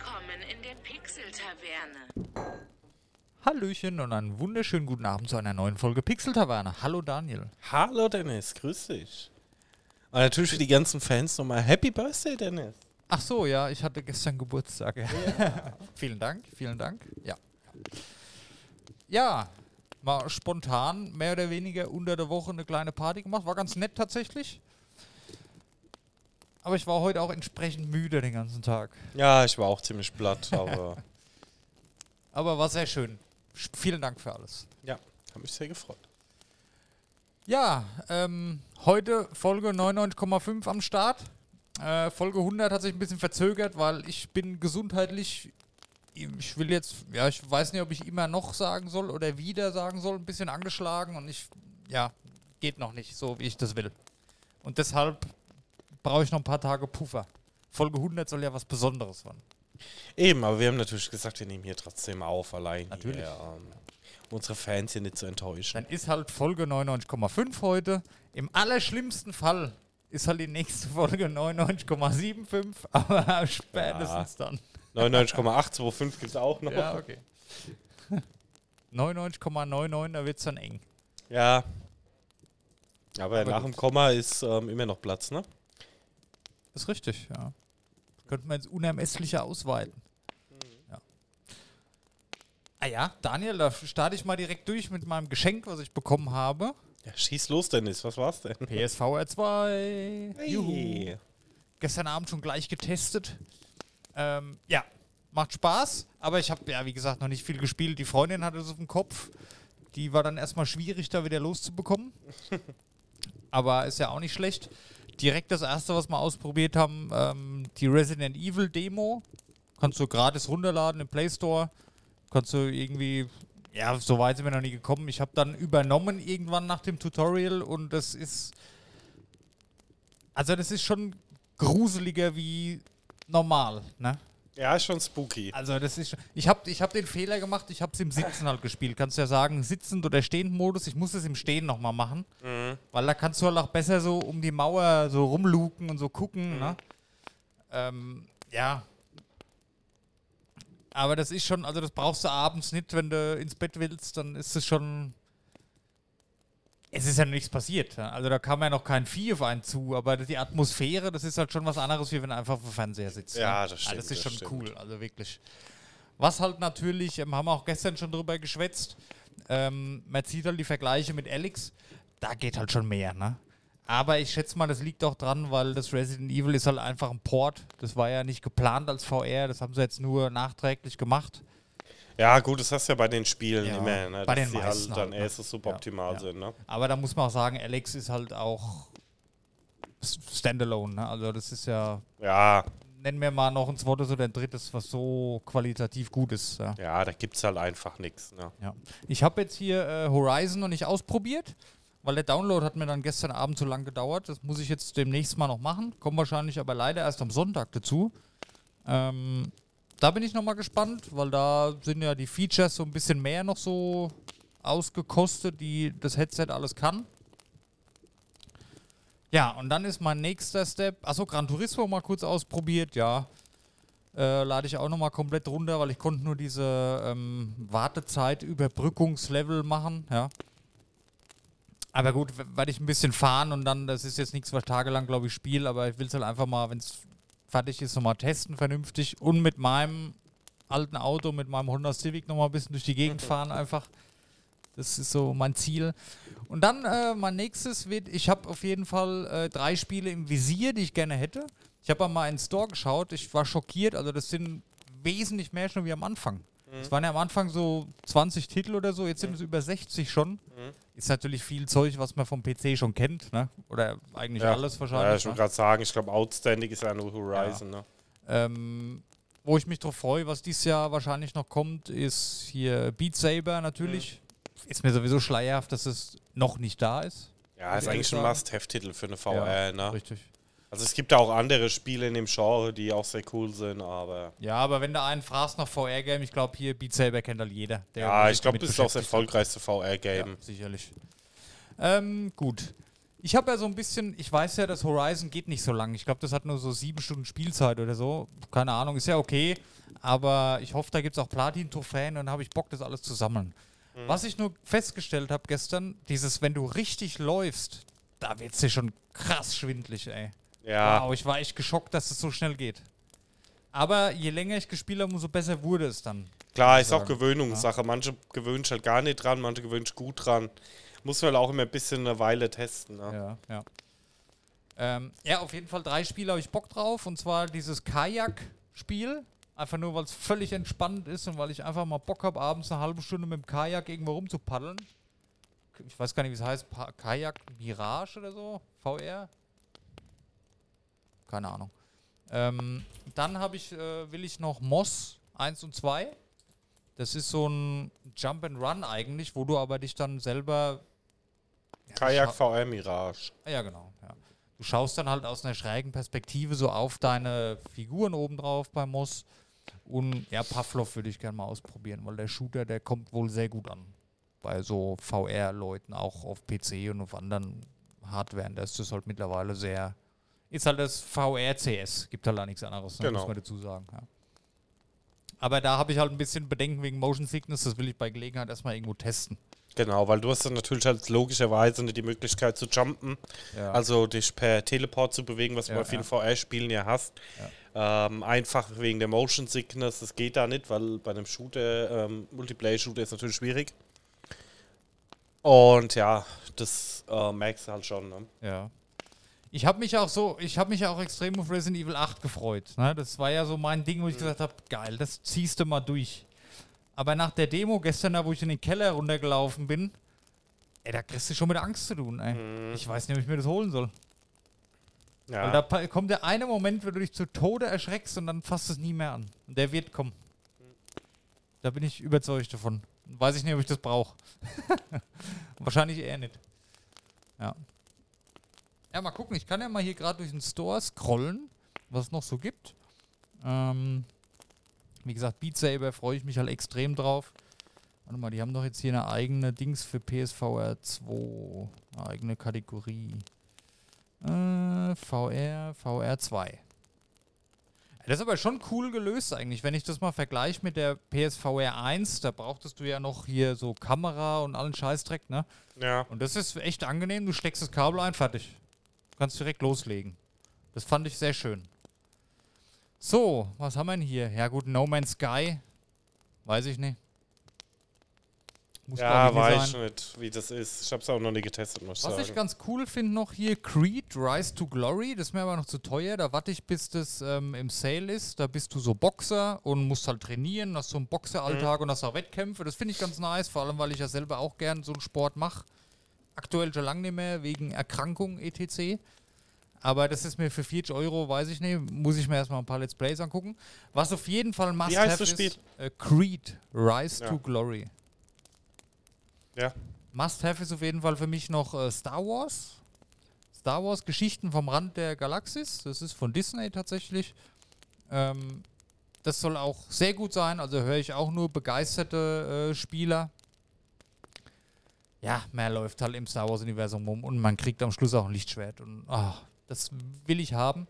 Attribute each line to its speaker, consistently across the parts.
Speaker 1: Willkommen in der Pixel-Taverne.
Speaker 2: Hallöchen und einen wunderschönen guten Abend zu einer neuen Folge Pixel Taverne. Hallo Daniel.
Speaker 3: Hallo Dennis, grüß dich. Und natürlich für die ganzen Fans nochmal Happy Birthday, Dennis.
Speaker 2: Ach so, ja, ich hatte gestern Geburtstag. Ja. vielen Dank, vielen Dank. Ja. Ja, mal spontan, mehr oder weniger unter der Woche eine kleine Party gemacht. War ganz nett tatsächlich. Aber ich war heute auch entsprechend müde den ganzen Tag.
Speaker 3: Ja, ich war auch ziemlich platt, aber
Speaker 2: Aber war sehr schön. Sch- Vielen Dank für alles.
Speaker 3: ja, habe mich sehr gefreut.
Speaker 2: Ja, ähm, heute Folge 99,5 am Start. Äh, Folge 100 hat sich ein bisschen verzögert, weil ich bin gesundheitlich, ich will jetzt, ja, ich weiß nicht, ob ich immer noch sagen soll oder wieder sagen soll, ein bisschen angeschlagen und ich, ja, geht noch nicht so, wie ich das will. Und deshalb brauche ich noch ein paar Tage Puffer. Folge 100 soll ja was Besonderes werden.
Speaker 3: Eben, aber wir haben natürlich gesagt, wir nehmen hier trotzdem auf, allein
Speaker 2: Natürlich.
Speaker 3: hier, ähm, unsere Fans hier nicht zu enttäuschen.
Speaker 2: Dann ist halt Folge 99,5 heute. Im allerschlimmsten Fall ist halt die nächste Folge 99,75, aber spätestens dann.
Speaker 3: 99,825 gibt es auch noch.
Speaker 2: Ja, okay. 99,99, da wird es dann eng.
Speaker 3: Ja. Aber,
Speaker 2: Aber
Speaker 3: nach
Speaker 2: gut.
Speaker 3: dem Komma ist ähm, immer noch Platz, ne?
Speaker 2: Ist richtig, ja. Könnten wir ins Unermessliche ausweiten. Ja. Ah ja, Daniel, da starte ich mal direkt durch mit meinem Geschenk, was ich bekommen habe.
Speaker 3: Ja, schieß los, Dennis, was war's denn?
Speaker 2: PSVR 2. Juhu.
Speaker 3: Hey.
Speaker 2: gestern Abend schon gleich getestet. Ähm, ja, macht Spaß, aber ich habe ja, wie gesagt, noch nicht viel gespielt. Die Freundin hatte es auf dem Kopf. Die war dann erstmal schwierig, da wieder loszubekommen. aber ist ja auch nicht schlecht. Direkt das erste, was wir ausprobiert haben, ähm, die Resident Evil Demo. Kannst du gratis runterladen im Play Store. Kannst du irgendwie, ja, so weit sind wir noch nie gekommen. Ich habe dann übernommen irgendwann nach dem Tutorial und das ist, also das ist schon gruseliger wie normal, ne?
Speaker 3: Ja, ist schon spooky.
Speaker 2: Also das ist, ich habe ich hab den Fehler gemacht, ich habe es im Sitzen halt gespielt. Kannst du ja sagen, sitzend oder stehend Modus. Ich muss es im Stehen nochmal machen, weil da kannst du halt auch besser so um die Mauer so rumluken und so gucken, ne? Ähm, ja. Aber das ist schon, also das brauchst du abends nicht, wenn du ins Bett willst, dann ist es schon. Es ist ja nichts passiert. Also da kam ja noch kein Vieh auf einen zu, aber die Atmosphäre, das ist halt schon was anderes, wie wenn einfach vor dem Fernseher sitzt.
Speaker 3: Ja,
Speaker 2: ne?
Speaker 3: das stimmt,
Speaker 2: das ist
Speaker 3: das
Speaker 2: schon
Speaker 3: stimmt.
Speaker 2: cool, also wirklich. Was halt natürlich, ähm, haben wir auch gestern schon drüber geschwätzt, ähm, man zieht halt die Vergleiche mit Alex, da geht halt schon mehr, ne? Aber ich schätze mal, das liegt auch dran, weil das Resident Evil ist halt einfach ein Port. Das war ja nicht geplant als VR, das haben sie jetzt nur nachträglich gemacht.
Speaker 3: Ja, gut, das hast du ja bei den Spielen
Speaker 2: Ja,
Speaker 3: immer, ne?
Speaker 2: bei
Speaker 3: dass
Speaker 2: den
Speaker 3: die
Speaker 2: meisten
Speaker 3: halt dann
Speaker 2: halt, ne?
Speaker 3: suboptimal
Speaker 2: Ja, ja.
Speaker 3: sind, ne?
Speaker 2: Aber da muss man auch sagen, Alex ist halt auch Standalone, ne? Also das ist ja,
Speaker 3: Ja,
Speaker 2: nennen wir mal noch ein zweites oder ein drittes, was so qualitativ gut ist. Ja.
Speaker 3: ja, da gibt's halt einfach nichts, ne?
Speaker 2: Ja. Ich habe jetzt hier äh, Horizon noch nicht ausprobiert, weil der Download hat mir dann gestern Abend zu lang gedauert. Das muss ich jetzt demnächst mal noch machen. Komme wahrscheinlich aber leider erst am Sonntag dazu. Ähm, da bin ich noch mal gespannt, weil da sind ja die Features so ein bisschen mehr noch so ausgekostet, die das Headset alles kann. Ja, und dann ist mein nächster Step, achso, Gran Turismo mal kurz ausprobiert, ja. Äh, lade ich auch nochmal komplett runter, weil ich konnte nur diese ähm, Wartezeit-Überbrückungslevel machen, ja. Aber gut, werde ich ein bisschen fahren und dann, das ist jetzt nichts, was tagelang, glaube ich, spiele, aber ich will es halt einfach mal, wenn es fertig ist, nochmal testen, vernünftig. Und mit meinem alten Auto, mit meinem Honda Civic nochmal ein bisschen durch die Gegend fahren einfach. Das ist so mein Ziel. Und dann äh, mein nächstes wird, ich habe auf jeden Fall äh, drei Spiele im Visier, die ich gerne hätte. Ich habe mal in den Store geschaut, ich war schockiert, also das sind wesentlich mehr schon wie am Anfang. Es waren ja am Anfang so 20 Titel oder so, jetzt sind es über 60 schon. Ist natürlich viel Zeug, was man vom PC schon kennt, ne? Oder eigentlich alles
Speaker 3: Ja,
Speaker 2: wahrscheinlich.
Speaker 3: ich
Speaker 2: ne?
Speaker 3: wollte gerade sagen, ich glaube, Outstanding ist ja nur Horizon, ne?
Speaker 2: Ähm, wo ich mich drauf freue, was dieses Jahr wahrscheinlich noch kommt, ist hier Beat Saber natürlich. Ist mir sowieso schleierhaft, dass es noch nicht da ist.
Speaker 3: Ja, ist eigentlich ein. Must-Have-Titel für eine VR, ne?
Speaker 2: Richtig.
Speaker 3: Also es gibt auch andere Spiele in dem Genre, die auch sehr cool sind, aber
Speaker 2: Ja, aber wenn du einen fragst nach VR-Game, ich glaube, hier Beat Saber kennt halt jeder. der
Speaker 3: ja, ich glaube, das ist auch das erfolgreichste VR-Game.
Speaker 2: Ja, sicherlich. Ähm, gut. Ich habe ja so ein bisschen, ich weiß ja, das Horizon geht nicht so lang. Ich glaube, das hat nur so sieben Stunden Spielzeit oder so. Keine Ahnung, ist ja okay. Aber ich hoffe, da gibt es auch Platin-Trophäen und dann habe ich Bock, das alles zu sammeln. Was ich nur festgestellt habe gestern, dieses, wenn du richtig läufst, da wird es dir schon krass schwindlig, ey.
Speaker 3: Ja,
Speaker 2: Wow, ich war echt geschockt, dass es so schnell geht. Aber je länger ich gespielt habe, umso besser wurde es dann.
Speaker 3: klar, ist
Speaker 2: ich
Speaker 3: auch
Speaker 2: sagen.
Speaker 3: Gewöhnungssache. Manche gewöhnen sich halt gar nicht dran, manche gewöhnen sich gut dran. Muss man halt auch immer ein bisschen eine Weile testen. Ne?
Speaker 2: Ja, ja. Ähm, ja, auf jeden Fall drei Spiele habe ich Bock drauf. Und zwar dieses Kajak-Spiel. Einfach nur, weil es völlig entspannt ist und weil ich einfach mal Bock habe, abends eine halbe Stunde mit dem Kajak irgendwo rumzupaddeln. Ich weiß gar nicht, wie es heißt. Pa Kajak Mirage oder so? VR? Keine Ahnung. Ähm, dann habe ich, äh, will ich noch Moss 1 und 2. Das ist so ein Jump and Run eigentlich, wo du aber dich dann selber. Ja,
Speaker 3: Kajak VR Mirage.
Speaker 2: Ja, genau. Ja. Du schaust dann halt aus einer schrägen Perspektive so auf deine Figuren obendrauf bei Moss. Und ja, Pavlov würde ich gerne mal ausprobieren, weil der Shooter, der kommt wohl sehr gut an. Bei so VR-Leuten, auch auf PC und auf anderen Hardware. Da ist das halt mittlerweile sehr. Ist halt das VR-CS. Gibt halt auch nichts anderes, ne,
Speaker 3: Genau.
Speaker 2: muss man dazu sagen. Ja. Aber da habe ich halt ein bisschen Bedenken wegen Motion Sickness. Das will ich bei Gelegenheit erstmal irgendwo testen.
Speaker 3: Genau, weil du hast dann natürlich halt logischerweise nicht die Möglichkeit zu jumpen,
Speaker 2: Ja.
Speaker 3: also dich per Teleport zu bewegen, was du
Speaker 2: Ja,
Speaker 3: bei vielen
Speaker 2: ja.
Speaker 3: VR-Spielen ja hast. Ähm, einfach wegen der Motion Sickness, das geht da nicht, weil bei einem Shooter, ähm, Multiplayer-Shooter ist natürlich schwierig. Und ja, das äh, merkst du halt schon. Ne?
Speaker 2: Ja. Ich habe mich auch so, ich habe mich auch extrem auf Resident Evil 8 gefreut. Ne? Das war ja so mein Ding, wo ich gesagt habe, geil, das ziehst du mal durch. Aber nach der Demo gestern, da wo ich in den Keller runtergelaufen bin, ey, da kriegst du schon mit Angst zu tun, ey. Ich weiß nicht, ob ich mir das holen soll. Weil da
Speaker 3: Ja,
Speaker 2: kommt der eine Moment, wo du dich zu Tode erschreckst und dann fasst es nie mehr an. Und der wird kommen. Da bin ich überzeugt davon. Weiß ich nicht, ob ich das brauche. Wahrscheinlich eher nicht. Ja. Ja, mal gucken. Ich kann ja mal hier gerade durch den Store scrollen, was es noch so gibt. Ähm, wie gesagt, Beat Saber freue ich mich halt extrem drauf. Warte mal, die haben doch jetzt hier eine eigene Dings für PSVR 2. Eine eigene Kategorie. Äh, VR, VR 2. Das ist aber schon cool gelöst eigentlich, wenn ich das mal vergleiche mit der PSVR 1, da brauchtest du ja noch hier so Kamera und allen Scheißdreck, ne?
Speaker 3: ja.
Speaker 2: Und das ist echt angenehm, du steckst das Kabel ein, fertig. Du kannst direkt loslegen. Das fand ich sehr schön. So, was haben wir denn hier? Ja gut, No Man's Sky. Weiß ich nicht. Muss
Speaker 3: Ja,
Speaker 2: glaub ich, nicht
Speaker 3: weiß
Speaker 2: sein.
Speaker 3: nicht, wie das ist. Ich habe es auch noch nie getestet, muss ich
Speaker 2: Was ich
Speaker 3: sagen.
Speaker 2: ganz cool finde noch hier, Creed Rise to Glory, das ist mir aber noch zu teuer, da warte ich, bis das ähm, im Sale ist. Da bist du so Boxer und musst halt trainieren, hast so einen Boxeralltag und hast auch Wettkämpfe. Das finde ich ganz nice, vor allem, weil ich ja selber auch gern so einen Sport mache. Aktuell schon lange nicht mehr, wegen Erkrankung etc. Aber das ist mir für 40 Euro, weiß ich nicht, muss ich mir erstmal ein paar Let's Plays angucken. Was auf jeden Fall must
Speaker 3: Wie heißt
Speaker 2: have
Speaker 3: das Spiel?
Speaker 2: ist, äh, Creed Rise
Speaker 3: Ja.
Speaker 2: to Glory.
Speaker 3: Ja.
Speaker 2: Must-have ist auf jeden Fall für mich noch äh, Star Wars. Star Wars Geschichten vom Rand der Galaxis. Das ist von Disney tatsächlich. Ähm, das soll auch sehr gut sein. Also höre ich auch nur begeisterte äh, Spieler. Ja, mehr läuft halt im Star Wars-Universum um und man kriegt am Schluss auch ein Lichtschwert. Und ah, das will ich haben.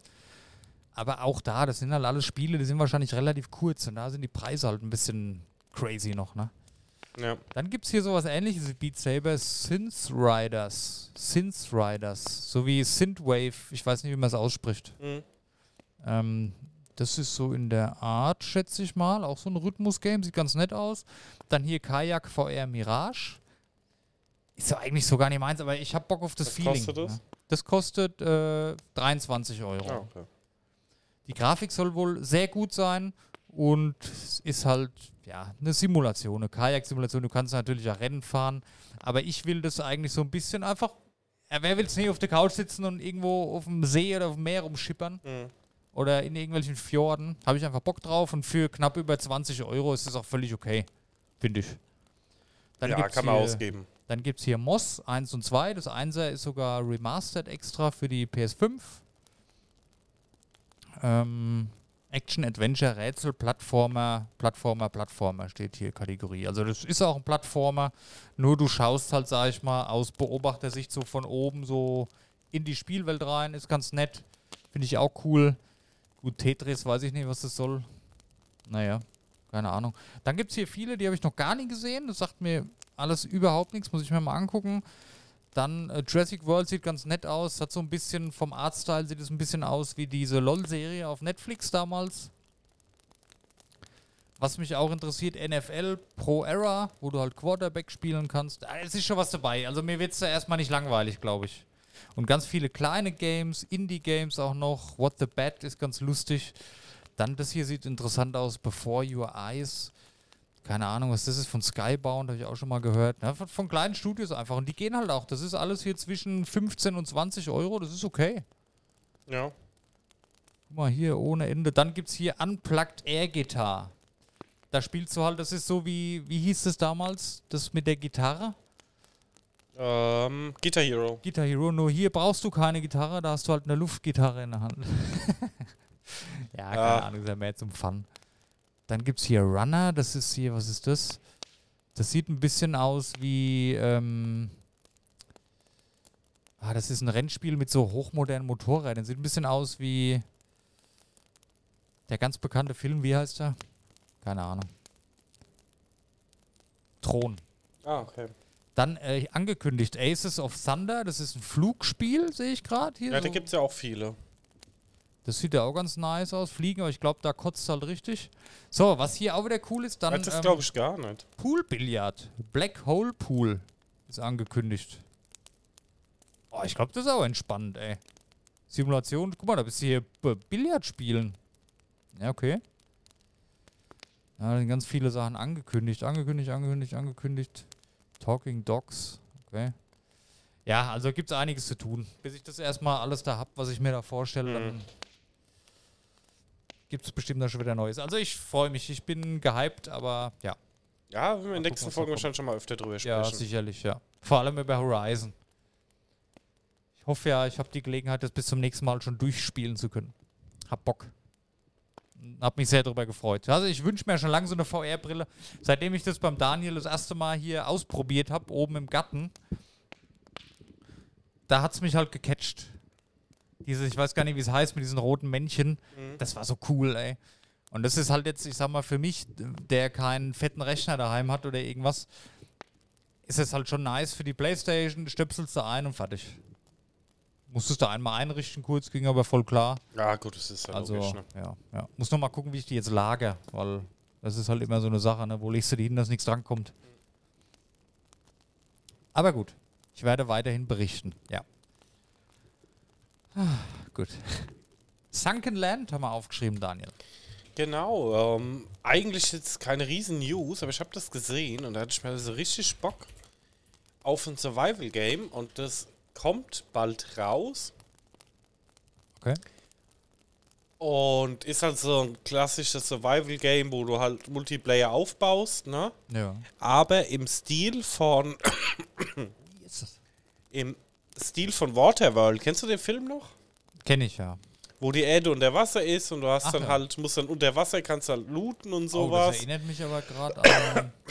Speaker 2: Aber auch da, das sind halt alles Spiele, die sind wahrscheinlich relativ kurz und da sind die Preise halt ein bisschen crazy noch, ne?
Speaker 3: Ja.
Speaker 2: Dann gibt es hier sowas ähnliches wie Beat Saber, Synth Riders. Synth Riders. So wie Synthwave. Ich weiß nicht, wie man es ausspricht.
Speaker 3: Mhm.
Speaker 2: Ähm, das ist so in der Art, schätze ich mal. Auch so ein Rhythmus-Game. Sieht ganz nett aus. Dann hier Kajak VR Mirage. Ist so eigentlich so gar nicht meins, aber ich habe Bock auf das
Speaker 3: Was
Speaker 2: Feeling.
Speaker 3: kostet das?
Speaker 2: ne? Das kostet äh, 23 Euro.
Speaker 3: Ah, okay.
Speaker 2: Die Grafik soll wohl sehr gut sein und es ist halt ja eine Simulation, eine Kajak-Simulation. Du kannst natürlich auch Rennen fahren, aber ich will das eigentlich so ein bisschen einfach. Ja, wer will es nicht auf der Couch sitzen und irgendwo auf dem See oder auf dem Meer rumschippern
Speaker 3: Mhm.
Speaker 2: oder in irgendwelchen Fjorden? Habe ich einfach Bock drauf und für knapp über 20 Euro ist das auch völlig okay, finde ich. Dann
Speaker 3: ja, kann man ausgeben.
Speaker 2: Dann gibt es hier Moss 1 und 2. Das 1er ist sogar remastered extra für die PS5. Ähm, Action, Adventure, Rätsel, Plattformer, Plattformer, Plattformer steht hier Kategorie. Also das ist auch ein Plattformer, nur du schaust halt, sag ich mal, aus Beobachtersicht so von oben so in die Spielwelt rein, ist ganz nett. Finde ich auch cool. Gut, Tetris, weiß ich nicht, was das soll. Naja, keine Ahnung. Dann gibt es hier viele, die habe ich noch gar nie gesehen. Das sagt mir alles überhaupt nichts, muss ich mir mal angucken. Dann äh, Jurassic World sieht ganz nett aus. Hat so ein bisschen, vom Artstyle sieht es ein bisschen aus wie diese LOL-Serie auf Netflix damals. Was mich auch interessiert, NFL Pro Era, wo du halt Quarterback spielen kannst. Ah, Es ist schon was dabei. Also mir wird es da erstmal nicht langweilig, glaube ich. Und ganz viele kleine Games, Indie-Games auch noch. What the Bat ist ganz lustig. Dann das hier sieht interessant aus. Before Your Eyes. Keine Ahnung, was das ist von Skybound, habe ich auch schon mal gehört. Ja, von, von kleinen Studios einfach. Und die gehen halt auch. Das ist alles hier zwischen 15 und 20 Euro. Das ist okay.
Speaker 3: Ja.
Speaker 2: Guck mal hier, ohne Ende. Dann gibt es hier Unplugged Air Guitar. Da spielst du halt, das ist so wie, wie hieß das damals? Das mit der Gitarre?
Speaker 3: Ähm, Guitar Hero.
Speaker 2: Guitar Hero, nur hier brauchst du keine Gitarre, da hast du halt eine Luftgitarre in der Hand. ja, keine
Speaker 3: Ja.
Speaker 2: Ahnung, ist ja mehr zum Fun. Dann gibt es hier Runner, das ist hier, was ist das? Das sieht ein bisschen aus wie, ähm, ah, das ist ein Rennspiel mit so hochmodernen Motorrädern. Sieht ein bisschen aus wie der ganz bekannte Film, wie heißt er? Keine Ahnung. Thron.
Speaker 3: Ah, okay.
Speaker 2: Dann äh, angekündigt Aces of Thunder, das ist ein Flugspiel, sehe ich gerade hier.
Speaker 3: Ja, da
Speaker 2: so.
Speaker 3: gibt es ja auch viele.
Speaker 2: Das sieht ja auch ganz nice aus, Fliegen, aber ich glaube, da kotzt halt richtig. So, was hier auch wieder cool ist, dann
Speaker 3: das
Speaker 2: ähm,
Speaker 3: glaube ich gar nicht.
Speaker 2: Poolbillard. Black Hole Pool ist angekündigt. Oh, ich glaube, das ist auch entspannt, ey. Simulation, guck mal, da bist du hier Billard spielen. Ja, okay. Ja, da sind ganz viele Sachen angekündigt, angekündigt, angekündigt, angekündigt. Talking Dogs, okay. Ja, also gibt es einiges zu tun. Bis ich das erstmal alles da habe, was ich mir da vorstelle, dann
Speaker 3: Mhm.
Speaker 2: Gibt es bestimmt da schon wieder Neues. Also ich freue mich, ich bin gehypt, aber ja.
Speaker 3: Ja, wir in den nächsten Folgen wahrscheinlich schon mal öfter drüber
Speaker 2: Ja,
Speaker 3: sprechen.
Speaker 2: sicherlich, ja. Vor allem über Horizon. Ich hoffe ja, ich habe die Gelegenheit, das bis zum nächsten Mal schon durchspielen zu können. Hab Bock. Hab mich sehr darüber gefreut. Also ich wünsche mir schon lange so eine VR-Brille. Seitdem ich das beim Daniel das erste Mal hier ausprobiert habe, oben im Garten, da hat es mich halt gecatcht. Diese, ich weiß gar nicht, wie es heißt, mit diesen roten Männchen.
Speaker 3: Mhm.
Speaker 2: Das war so cool, ey. Und das ist halt jetzt, ich sag mal, für mich, der keinen fetten Rechner daheim hat oder irgendwas, ist es halt schon nice für die Playstation, stöpselst du ein und fertig. Musstest du einmal einrichten, kurz ging aber voll klar.
Speaker 3: Ja, gut, das ist ja
Speaker 2: Also,
Speaker 3: logisch. Ne?
Speaker 2: ja, ja. Muss noch mal gucken, wie ich die jetzt lager, weil das ist halt immer so eine Sache, ne? Wo legst du die hin, dass nichts drankommt? Aber gut, ich werde weiterhin berichten, ja. Ah, gut. Sunken Land haben wir aufgeschrieben, Daniel.
Speaker 3: Genau, ähm, eigentlich jetzt keine riesen News, aber ich habe das gesehen und da hatte ich mir so richtig Bock auf ein Survival-Game und das kommt bald raus
Speaker 2: Okay.
Speaker 3: und ist halt so ein klassisches Survival-Game, wo du halt Multiplayer aufbaust, ne?
Speaker 2: Ja.
Speaker 3: Aber im Stil von
Speaker 2: Wie ist das?
Speaker 3: im Stil von Waterworld. Kennst du den Film noch?
Speaker 2: Kenne ich ja.
Speaker 3: Wo die Erde unter Wasser ist und du hast
Speaker 2: Ach
Speaker 3: dann
Speaker 2: ja.
Speaker 3: halt, musst dann unter Wasser, kannst halt looten und
Speaker 2: Oh,
Speaker 3: sowas.
Speaker 2: das erinnert mich aber gerade an.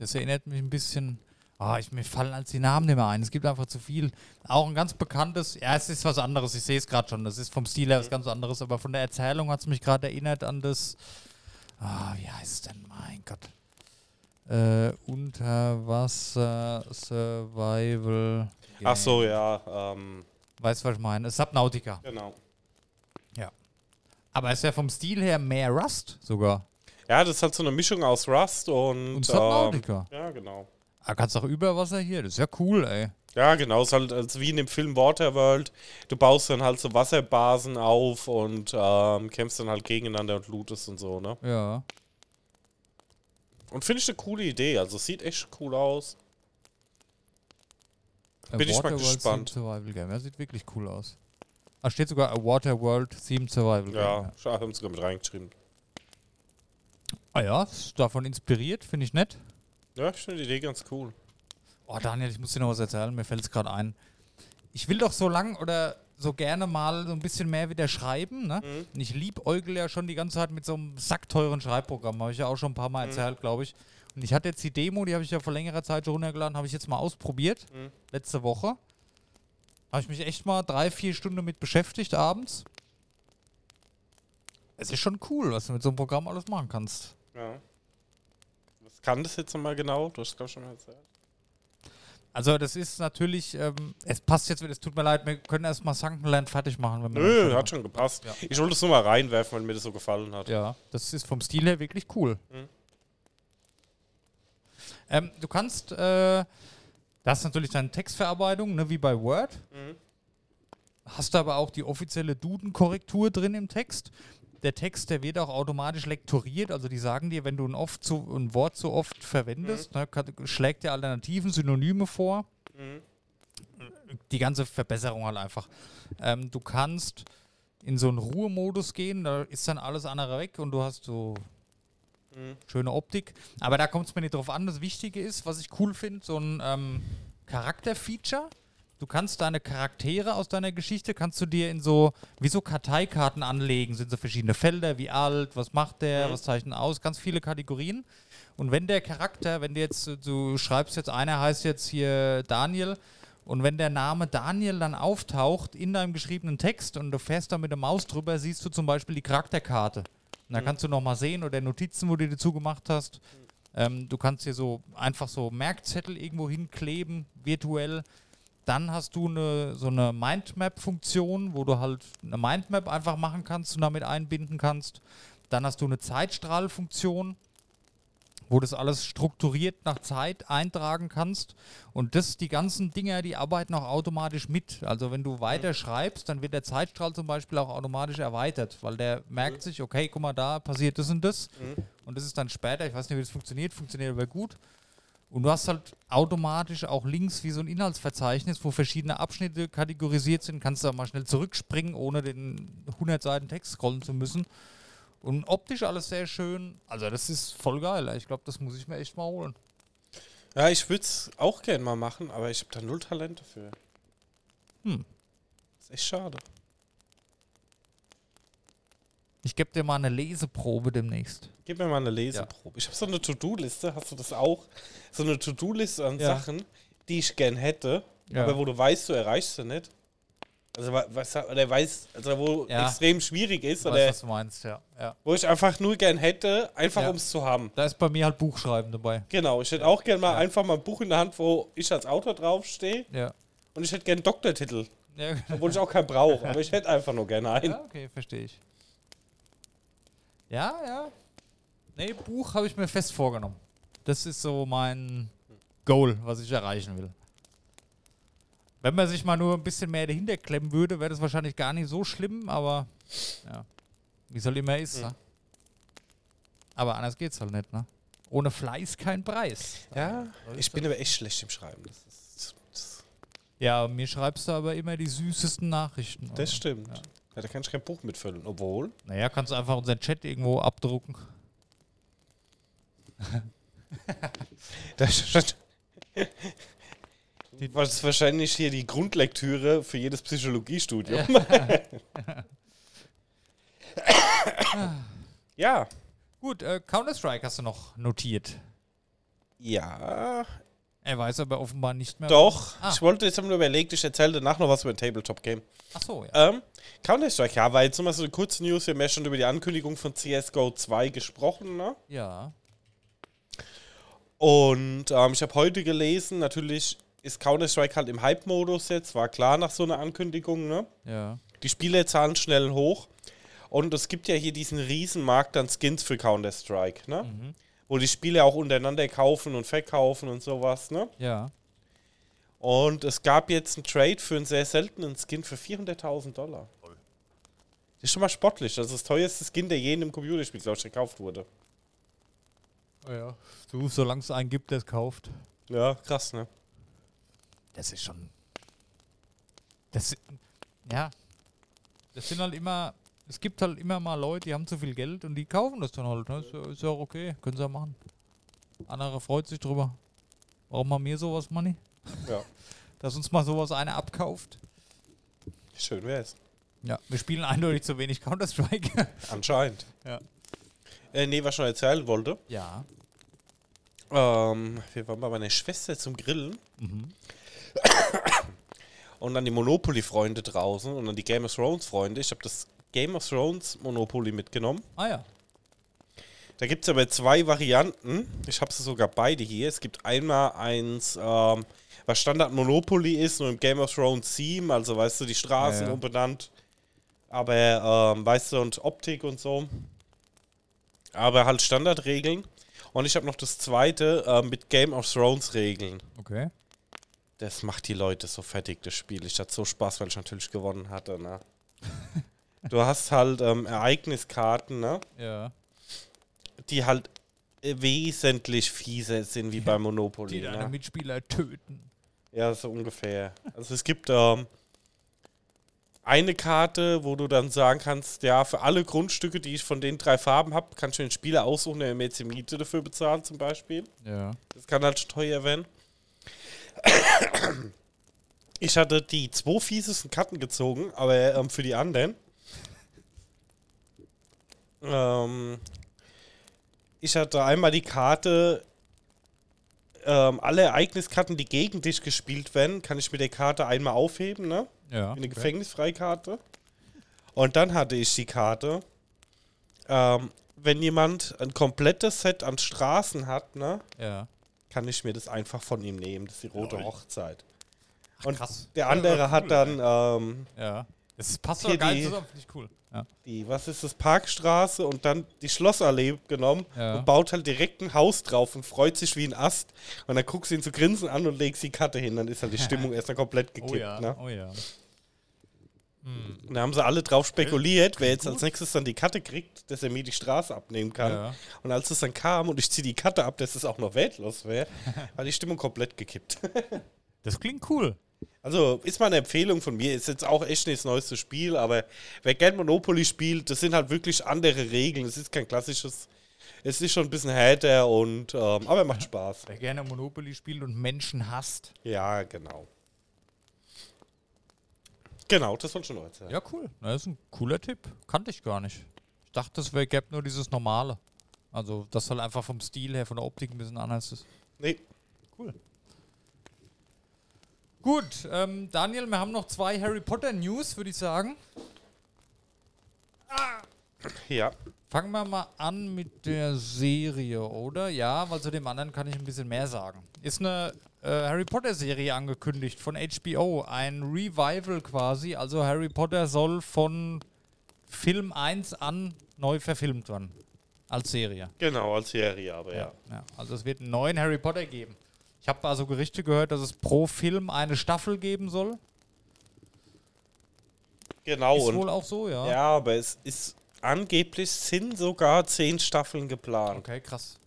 Speaker 2: Das erinnert mich ein bisschen. Ah, ich, mir fallen als die Namen nicht mehr ein. Es gibt einfach zu viel. Auch ein ganz bekanntes. Ja, es ist was anderes. Ich sehe es gerade schon. Das ist vom Stil her was ganz anderes. Aber von der Erzählung hat es mich gerade erinnert an das. Ah, wie heißt es denn? Mein Gott. Äh, Unterwasser Survival.
Speaker 3: Ach so, ja, ähm,
Speaker 2: Weißt du, was ich meine? Subnautica.
Speaker 3: genau.
Speaker 2: Aber es ist ja vom Stil her mehr Rust sogar.
Speaker 3: Ja, das ist halt so eine Mischung aus Rust und.
Speaker 2: Und Subnautica.
Speaker 3: Ähm, ja, genau.
Speaker 2: Ah, kannst auch über Wasser hier. Das ist ja cool, ey.
Speaker 3: Ja, genau. Es ist halt als wie in dem Film Waterworld. Du baust dann halt so Wasserbasen auf und ähm, kämpfst dann halt gegeneinander und lootest und so, ne?
Speaker 2: Ja.
Speaker 3: Und finde ich eine coole Idee. Also sieht echt cool aus.
Speaker 2: A
Speaker 3: Bin ich mal gespannt.
Speaker 2: Survival Game. Ja, sieht wirklich cool aus. Ah, steht sogar A Waterworld Themed Survival
Speaker 3: Ja,
Speaker 2: Game.
Speaker 3: ja. haben sogar mit reingeschrieben.
Speaker 2: Ah ja, ist davon inspiriert, finde ich nett.
Speaker 3: Ja, ich finde die Idee ganz cool.
Speaker 2: Oh, Daniel, ich muss dir noch was erzählen, mir fällt es gerade ein. Ich will doch so lang oder so gerne mal so ein bisschen mehr wieder schreiben, ne?
Speaker 3: Mhm.
Speaker 2: Und ich liebäugel ja schon die ganze Zeit mit so einem sackteuren Schreibprogramm. Habe ich ja auch schon ein paar Mal
Speaker 3: Mhm.
Speaker 2: erzählt, glaube ich. Ich hatte jetzt die Demo, die habe ich ja vor längerer Zeit schon runtergeladen, habe ich jetzt mal ausprobiert,
Speaker 3: Mhm.
Speaker 2: letzte Woche. Habe ich mich echt mal drei, vier Stunden mit beschäftigt abends. Es ist schon cool, was du mit so einem Programm alles machen kannst.
Speaker 3: Ja. Was kann das jetzt nochmal genau? Du hast es, glaube ich, schon mal erzählt.
Speaker 2: Also das ist natürlich, ähm, es passt jetzt, es tut mir leid, wir können erstmal Sunkenland fertig machen. Wenn
Speaker 3: Nö, hat schon gepasst.
Speaker 2: Ja.
Speaker 3: Ich wollte es nur mal reinwerfen, weil mir das so gefallen hat.
Speaker 2: Ja, das ist vom Stil her wirklich cool.
Speaker 3: Mhm.
Speaker 2: Ähm, du kannst, äh, das ist natürlich deine Textverarbeitung, ne, wie bei Word.
Speaker 3: Mhm.
Speaker 2: Hast aber auch die offizielle Duden-Korrektur drin im Text. Der Text, der wird auch automatisch lektoriert. Also die sagen dir, wenn du ein, oft zu, ein Wort zu oft verwendest, ne, kann, schlägt dir Alternativen, Synonyme vor.
Speaker 3: Mhm.
Speaker 2: Die ganze Verbesserung halt einfach. Ähm, du kannst in so einen Ruhemodus gehen, da ist dann alles andere weg und du hast so
Speaker 3: Mhm.
Speaker 2: schöne Optik. Aber da kommt es mir nicht drauf an. Das Wichtige ist, was ich cool finde, so ein ähm, Charakterfeature. Du kannst deine Charaktere aus deiner Geschichte, kannst du dir in so, wie so Karteikarten anlegen. Sind so verschiedene Felder, wie alt, was macht der,
Speaker 3: Mhm.
Speaker 2: was zeichnet aus, ganz viele Kategorien. Und wenn der Charakter, wenn du jetzt, du schreibst jetzt, einer heißt jetzt hier Daniel, und wenn der Name Daniel dann auftaucht in deinem geschriebenen Text und du fährst da mit der Maus drüber, siehst du zum Beispiel die Charakterkarte. Und da kannst du nochmal sehen oder Notizen, wo du dazu gemacht hast. Ähm, du kannst hier so einfach so Merkzettel irgendwo hinkleben, virtuell. Dann hast du eine, so eine Mindmap-Funktion, wo du halt eine Mindmap einfach machen kannst und damit einbinden kannst. Dann hast du eine Zeitstrahlfunktion, wo du das alles strukturiert nach Zeit eintragen kannst. Und das, die ganzen Dinger, die arbeiten auch automatisch mit. Also wenn du weiter schreibst, dann wird der Zeitstrahl zum Beispiel auch automatisch erweitert, weil der merkt sich, okay, guck mal, da passiert das und das. Und das ist dann später, ich weiß nicht, wie das funktioniert, funktioniert aber gut. Und du hast halt automatisch auch links wie so ein Inhaltsverzeichnis, wo verschiedene Abschnitte kategorisiert sind. Kannst du da mal schnell zurückspringen, ohne den 100 Seiten Text scrollen zu müssen. Und optisch alles sehr schön. Also das ist voll geil. Ich glaube, das muss ich mir echt mal holen.
Speaker 3: Ja, ich würde es auch gern mal machen, aber ich habe da null Talent dafür.
Speaker 2: Hm.
Speaker 3: ist echt schade.
Speaker 2: Ich gebe dir mal eine Leseprobe demnächst.
Speaker 3: Gib mir mal eine Leseprobe. Ich habe so eine To-Do-Liste, hast du das auch? So eine To-Do-Liste an
Speaker 2: Ja.
Speaker 3: Sachen, die ich gern hätte,
Speaker 2: Ja.
Speaker 3: aber wo du weißt, du erreichst sie nicht. Also, wa- was, oder weiß, also wo
Speaker 2: Ja.
Speaker 3: extrem schwierig ist,
Speaker 2: Ich weiß,
Speaker 3: oder
Speaker 2: was du meinst, ja. ja.
Speaker 3: wo ich einfach nur gern hätte, einfach
Speaker 2: Ja.
Speaker 3: um es zu haben.
Speaker 2: Da ist bei mir halt Buchschreiben dabei.
Speaker 3: Genau, ich hätte auch gern mal einfach mal ein Buch in der Hand, wo ich als Autor draufstehe
Speaker 2: Ja.
Speaker 3: und ich hätte gern einen Doktortitel,
Speaker 2: Ja,
Speaker 3: obwohl ich auch keinen brauche, aber ich hätte einfach nur gerne einen.
Speaker 2: ja okay, verstehe ich. Ja, ja. Nee, Buch habe ich mir fest vorgenommen. Das ist so mein Goal, was ich erreichen will. Wenn man sich mal nur ein bisschen mehr dahinter klemmen würde, wäre das wahrscheinlich gar nicht so schlimm, aber ja, wie soll immer ist, ne? Aber anders geht's halt nicht, ne? Ohne Fleiß kein Preis.
Speaker 3: Ja, ich bin aber echt schlecht im Schreiben. Das, ist, das,
Speaker 2: Ja, mir schreibst du aber immer die süßesten Nachrichten.
Speaker 3: das stimmt. Ja, da kann ich kein Buch mitfüllen, obwohl.
Speaker 2: Naja, kannst du einfach unseren Chat irgendwo abdrucken.
Speaker 3: Das ist das ist wahrscheinlich hier die Grundlektüre für jedes Psychologiestudium. Ja.
Speaker 2: Gut, äh, Counter-Strike hast du noch notiert.
Speaker 3: Ja.
Speaker 2: Er weiß aber offenbar nicht mehr.
Speaker 3: Doch.
Speaker 2: Ah.
Speaker 3: Ich wollte jetzt haben überlegt, ich erzähle danach noch was über ein Tabletop-Game.
Speaker 2: Ach so, ja.
Speaker 3: Ähm, Counter-Strike, ja, war jetzt nochmal so eine kurze News. Wir haben ja schon über die Ankündigung von CSGO 2 gesprochen, ne?
Speaker 2: Ja.
Speaker 3: Und ähm, ich habe heute gelesen, natürlich ist Counter-Strike halt im Hype-Modus jetzt, war klar nach so einer Ankündigung, ne?
Speaker 2: Ja.
Speaker 3: Die Spielerzahlen schnell hoch. Und es gibt ja hier diesen Riesenmarkt an Skins für Counter-Strike, ne?
Speaker 2: Mhm.
Speaker 3: Wo die Spieler auch untereinander kaufen und verkaufen und sowas, ne?
Speaker 2: Ja.
Speaker 3: Und es gab jetzt einen Trade für einen sehr seltenen Skin für 400.000 Dollar. Das ist schon mal sportlich. Das ist das teuerste Skin, der je in einem Computerspiel, glaube ich, gekauft wurde.
Speaker 2: Oh ja. Du, solange es einen gibt, der es kauft.
Speaker 3: Ja, krass, ne?
Speaker 2: Das ist schon. Das. Ja. Das sind halt immer. Es gibt halt immer mal Leute, die haben zu viel Geld und die kaufen das dann halt. Ne? Ist, ja- ist ja auch okay. Können sie ja machen. Andere freut sich drüber. Warum haben wir sowas, Money?
Speaker 3: Ja.
Speaker 2: Dass uns mal sowas einer abkauft.
Speaker 3: Schön wär's.
Speaker 2: Ja, wir spielen eindeutig zu wenig Counter-Strike.
Speaker 3: Anscheinend.
Speaker 2: Ja.
Speaker 3: Äh, nee, was ich noch erzählen wollte.
Speaker 2: ja.
Speaker 3: Ähm, wir waren bei meiner Schwester zum Grillen.
Speaker 2: Mhm.
Speaker 3: und an die Monopoly-Freunde draußen und an die Game of Thrones-Freunde. Ich habe das Game of Thrones Monopoly mitgenommen.
Speaker 2: Ah ja.
Speaker 3: Da gibt es aber zwei Varianten. Ich habe sie sogar beide hier. Es gibt einmal eins, ähm, was Standard Monopoly ist, nur im Game of Thrones Theme, also weißt du, die Straßen
Speaker 2: Ja, ja.
Speaker 3: umbenannt. Aber, ähm, weißt du, und Optik und so. Aber halt Standardregeln. Und ich habe noch das zweite äh, mit Game of Thrones Regeln.
Speaker 2: Okay.
Speaker 3: Das macht die Leute so fertig, das Spiel. Ich hatte so Spaß, weil ich natürlich gewonnen hatte, ne? du hast halt ähm, Ereigniskarten, ne?
Speaker 2: Ja.
Speaker 3: Die halt äh, wesentlich fieser sind wie bei Monopoly.
Speaker 2: Die deine
Speaker 3: Ne?
Speaker 2: Mitspieler töten.
Speaker 3: Ja, so ungefähr. Also es gibt ähm, eine Karte, wo du dann sagen kannst, ja, für alle Grundstücke, die ich von den drei Farben habe, kannst du den Spieler aussuchen, der mir jetzt die Miete dafür bezahlt, zum Beispiel.
Speaker 2: Ja.
Speaker 3: Das kann halt schon teuer werden. Ich hatte die zwei fiesesten Karten gezogen, aber ähm, für die anderen. Ähm, ich hatte einmal die Karte, ähm, alle Ereigniskarten, die gegen dich gespielt werden, kann ich mit der Karte einmal aufheben, ne?
Speaker 2: Ja.
Speaker 3: Eine Gefängnisfreikarte. Und dann hatte ich die Karte, ähm, wenn jemand ein komplettes Set an Straßen hat, ne?
Speaker 2: Ja.
Speaker 3: Kann ich mir das einfach von ihm nehmen. Das ist die rote
Speaker 2: Lol.
Speaker 3: Hochzeit. Und
Speaker 2: krass.
Speaker 3: der
Speaker 2: Ja,
Speaker 3: andere
Speaker 2: cool,
Speaker 3: hat dann ähm,
Speaker 2: Ja. Das passt doch geil
Speaker 3: die-
Speaker 2: zusammen, finde ich cool. Ja.
Speaker 3: die, was ist das, Parkstraße und dann die Schlossallee genommen
Speaker 2: Ja.
Speaker 3: und baut halt direkt ein Haus drauf und freut sich wie ein Ast. Und dann guckst du ihn zu grinsen an und legst die Karte hin. Dann ist halt die Stimmung erstmal komplett gekippt.
Speaker 2: Oh ja.
Speaker 3: Ne?
Speaker 2: Oh ja.
Speaker 3: Und da haben sie alle drauf spekuliert, wer jetzt als nächstes dann die Karte kriegt, dass er mir die Straße abnehmen kann.
Speaker 2: Ja.
Speaker 3: Und als es dann kam und ich ziehe die Karte ab, dass es auch noch wertlos wäre, war die Stimmung komplett gekippt.
Speaker 2: Das klingt cool.
Speaker 3: Also ist mal eine Empfehlung von mir. Ist jetzt auch echt nicht das neueste Spiel, aber wer gern Monopoly spielt, das sind halt wirklich andere Regeln. Es ist kein klassisches. Es ist schon ein bisschen härter und ähm, aber macht Spaß.
Speaker 2: Wer gerne Monopoly spielt und Menschen hasst.
Speaker 3: Ja, genau. Genau, das ich schon heute.
Speaker 2: Ja, cool. Das ist ein cooler Tipp. Kannte ich gar nicht. Ich dachte, wäre gäbe nur dieses normale. Also, das soll einfach vom Stil her, von der Optik ein bisschen anders ist.
Speaker 3: Nee,
Speaker 2: Cool. Gut, ähm, Daniel, wir haben noch zwei Harry Potter News, würde ich sagen.
Speaker 3: ja.
Speaker 2: Fangen wir mal an mit der Serie, oder? Ja, weil zu dem anderen kann ich ein bisschen mehr sagen. Ist eine Harry Potter Serie angekündigt von HBO. Ein Revival quasi. Also Harry Potter soll von Film 1 an neu verfilmt werden. Als Serie.
Speaker 3: Genau, als Serie, aber ja.
Speaker 2: Ja, also es wird einen neuen Harry Potter geben. Ich habe also Gerichte gehört, dass es pro Film eine Staffel geben soll.
Speaker 3: Genau.
Speaker 2: Ist wohl auch so, ja.
Speaker 3: ja, aber es ist angeblich sind sogar zehn Staffeln geplant.
Speaker 2: Okay, krass.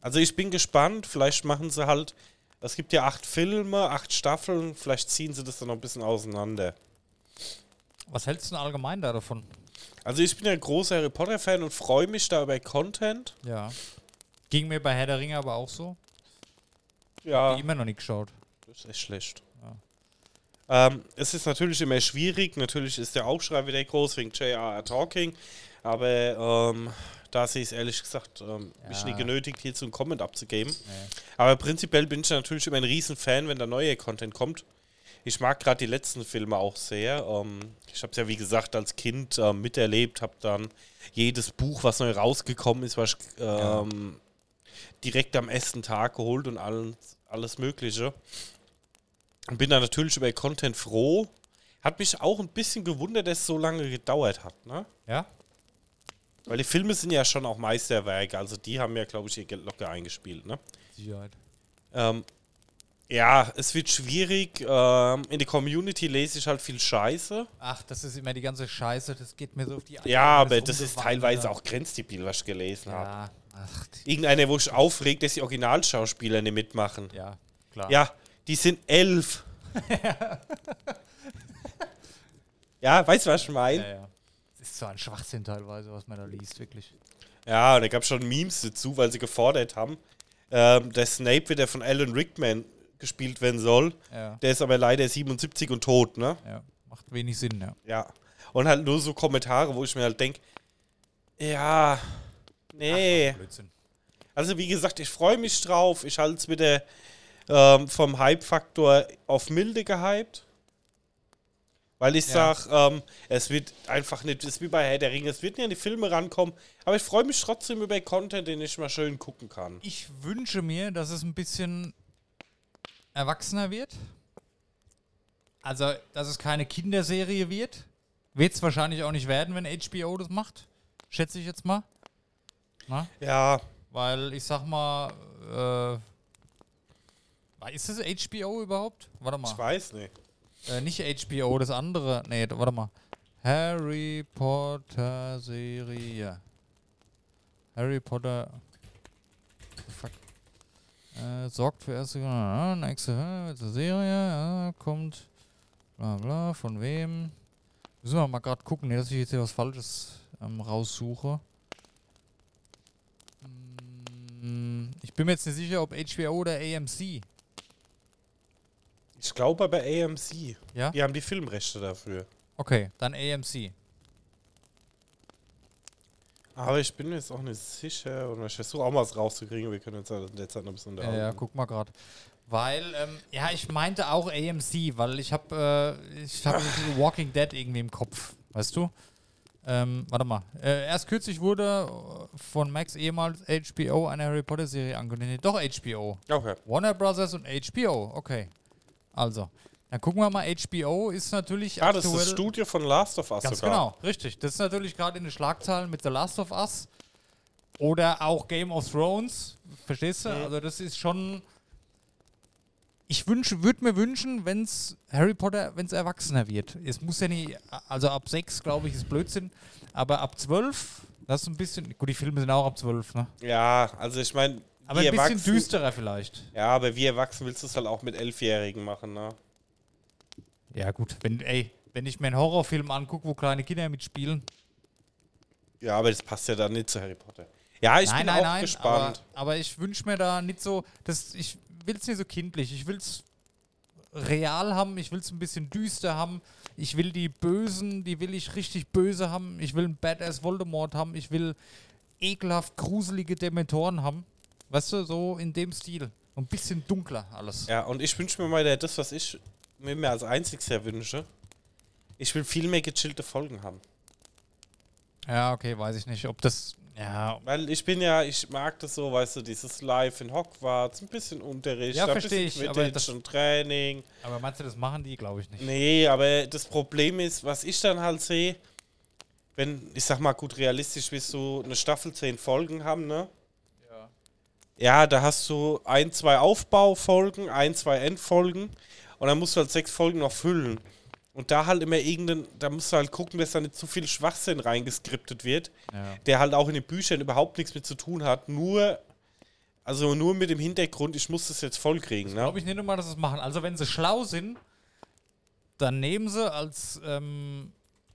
Speaker 3: Also ich bin gespannt. Vielleicht machen sie halt. Es gibt ja acht Filme, acht Staffeln. Vielleicht ziehen sie das dann noch ein bisschen auseinander.
Speaker 2: Was hältst du denn allgemein da davon?
Speaker 3: Also ich bin ja ein großer Harry Potter Fan und freue mich da über Content.
Speaker 2: Ja. Ging mir bei Herr der Ringe aber auch so.
Speaker 3: Ja,
Speaker 2: Die immer noch nicht geschaut.
Speaker 3: das ist echt schlecht. Ähm, es ist natürlich immer schwierig. Natürlich ist der Aufschrei wieder groß wegen J.R.R. Talking. Aber ähm, da sehe ich es ehrlich gesagt, ähm, mich
Speaker 2: Ja.
Speaker 3: nie genötigt, hierzu einen Comment abzugeben.
Speaker 2: Nee.
Speaker 3: Aber prinzipiell bin ich natürlich immer ein riesen Fan, wenn da neuer Content kommt. Ich mag gerade die letzten Filme auch sehr. Ähm, ich habe es ja, wie gesagt, als Kind ähm, miterlebt, habe dann jedes Buch, was neu rausgekommen ist, was ich, ähm, direkt am ersten Tag geholt und alles, alles Mögliche. Und bin da natürlich über Content froh. Hat mich auch ein bisschen gewundert, dass es so lange gedauert hat. Ne?
Speaker 2: Ja?
Speaker 3: Weil die Filme sind ja schon auch Meisterwerke. Also die haben ja, glaube ich, ihr Geld locker eingespielt. Ne?
Speaker 2: Sicherheit.
Speaker 3: Ähm, ja, es wird schwierig. Ähm, in der Community lese ich halt viel Scheiße.
Speaker 2: Ach, das ist immer die ganze Scheiße, das geht mir so auf die Eier,
Speaker 3: Ja, aber das ist teilweise auch grenzdebil, was ich gelesen habe.
Speaker 2: Ja, ach, die,
Speaker 3: Irgendeiner, wo ich aufregt, dass die Originalschauspieler nicht mitmachen.
Speaker 2: ja, klar.
Speaker 3: Ja, die sind elf. ja, weißt du, was ich meine?
Speaker 2: ja, ja. Ist so ein Schwachsinn teilweise, was man da liest, wirklich.
Speaker 3: Ja, und da gab es schon Memes dazu, weil sie gefordert haben, ähm, dass Snape wieder von Alan Rickman gespielt werden soll.
Speaker 2: Ja,
Speaker 3: Der ist aber leider 77 und tot, ne?
Speaker 2: ja. Macht wenig Sinn, ja.
Speaker 3: Ja. Und halt nur so Kommentare, wo ich mir halt denke, ja, nee.
Speaker 2: Blödsinn.
Speaker 3: Also wie gesagt, ich freue mich drauf. Ich halte es wieder ähm, vom Hype-Faktor auf milde gehypt. Weil ich
Speaker 2: Ja.
Speaker 3: sag, ähm, es wird einfach nicht, es ist wie bei Herr der Ringe, es wird nicht an die Filme rankommen, aber ich freue mich trotzdem über Content, den ich mal schön gucken kann.
Speaker 2: Ich wünsche mir, dass es ein bisschen erwachsener wird. Also, dass es keine Kinderserie wird. Wird es wahrscheinlich auch nicht werden, wenn HBO das macht. Schätze ich jetzt mal. Na?
Speaker 3: Ja,
Speaker 2: Weil ich sag mal, äh, ist es HBO überhaupt? Warte mal.
Speaker 3: ich weiß nicht.
Speaker 2: Äh, nicht HBO, das andere. Nee, warte mal. Harry Potter Serie. Harry Potter. Fuck. Äh, sorgt für erste. äh, Nächste Serie. Kommt. Bla bla. Von wem? Müssen wir mal gerade gucken, dass ich jetzt hier was Falsches ähm, raussuche. Mm, Ich bin mir jetzt nicht sicher, ob HBO oder AMC.
Speaker 3: Ich glaube bei AMC.
Speaker 2: Ja?
Speaker 3: Die haben die Filmrechte dafür.
Speaker 2: Okay, dann AMC.
Speaker 3: Aber ich bin mir jetzt auch nicht sicher und ich versuche auch mal was rauszukriegen. Wir können uns ja in der Zeit noch ein bisschen
Speaker 2: Ja,
Speaker 3: unterhalten.
Speaker 2: ja, guck mal gerade. Weil, ähm, ja, ich meinte auch AMC, weil ich habe äh, ich hab Walking Dead irgendwie im Kopf, weißt du? Ähm, warte mal. Äh, erst kürzlich wurde äh, von Max ehemals HBO eine Harry Potter Serie angekündigt. Doch HBO.
Speaker 3: Okay.
Speaker 2: Warner Brothers und HBO. Okay. Also, dann gucken wir mal. HBO ist natürlich
Speaker 3: Ah, das ist das Studio von Last of Us
Speaker 2: Ganz
Speaker 3: sogar.
Speaker 2: genau, richtig. Das ist natürlich gerade in den Schlagzeilen mit The Last of Us oder auch Game of Thrones. Verstehst du?
Speaker 3: Mhm.
Speaker 2: Also das ist schon. Ich wünsche, würde mir wünschen, wenn es Harry Potter, wenn es erwachsener wird. Es muss ja nicht, also ab 6, glaube ich, ist Blödsinn, aber ab 12, das ist ein bisschen, gut, die Filme sind auch ab 12, ne?
Speaker 3: Ja, also ich meine,
Speaker 2: Aber ein bisschen düsterer vielleicht.
Speaker 3: Ja, aber wie erwachsen willst du es halt auch mit Elfjährigen machen, ne?
Speaker 2: Ja, gut, wenn, ey, wenn ich mir einen Horrorfilm angucke, wo kleine Kinder mitspielen.
Speaker 3: Ja, aber das passt ja dann nicht zu Harry Potter. Ja, ich
Speaker 2: nein,
Speaker 3: bin
Speaker 2: nein,
Speaker 3: auch
Speaker 2: nein,
Speaker 3: gespannt.
Speaker 2: Aber, aber ich wünsche mir da nicht so, das, ich will es nicht so kindlich. Ich will es real haben, ich will es ein bisschen düster haben. Ich will die Bösen, die will ich richtig böse haben. Ich will einen Badass Voldemort haben. Ich will ekelhaft gruselige Dementoren haben. Weißt du, so in dem Stil. Ein bisschen dunkler alles.
Speaker 3: Ja, und ich wünsche mir mal der- das, was ich mir mehr als einziges her wünsche. Ich will viel mehr gechillte Folgen haben.
Speaker 2: Ja, okay, weiß ich nicht, ob das. Ja,
Speaker 3: Weil ich bin ja, ich mag das so, weißt du, dieses Live in Hogwarts, ein bisschen Unterricht,
Speaker 2: Ja,
Speaker 3: ein
Speaker 2: versteh
Speaker 3: bisschen
Speaker 2: ich, aber das-
Speaker 3: und Training.
Speaker 2: aber meinst du, das machen die? Glaube ich nicht.
Speaker 3: Nee, aber das Problem ist, was ich dann halt sehe, wenn, ich sag mal, gut realistisch willst du eine Staffel 10 Folgen haben, ne?
Speaker 2: Ja.
Speaker 3: Da hast du ein, zwei Aufbaufolgen, ein, zwei Endfolgen und dann musst du halt sechs Folgen noch füllen. Und da halt immer irgendein, da musst du halt gucken, dass da nicht zu viel Schwachsinn reingeskriptet wird,
Speaker 2: Ja.
Speaker 3: der halt auch in den Büchern überhaupt nichts mit zu tun hat, nur, also nur mit dem Hintergrund, ich muss das jetzt voll kriegen, ne?
Speaker 2: Glaube ich nicht immer, dass sie es machen. Also wenn sie schlau sind, dann nehmen sie als ähm,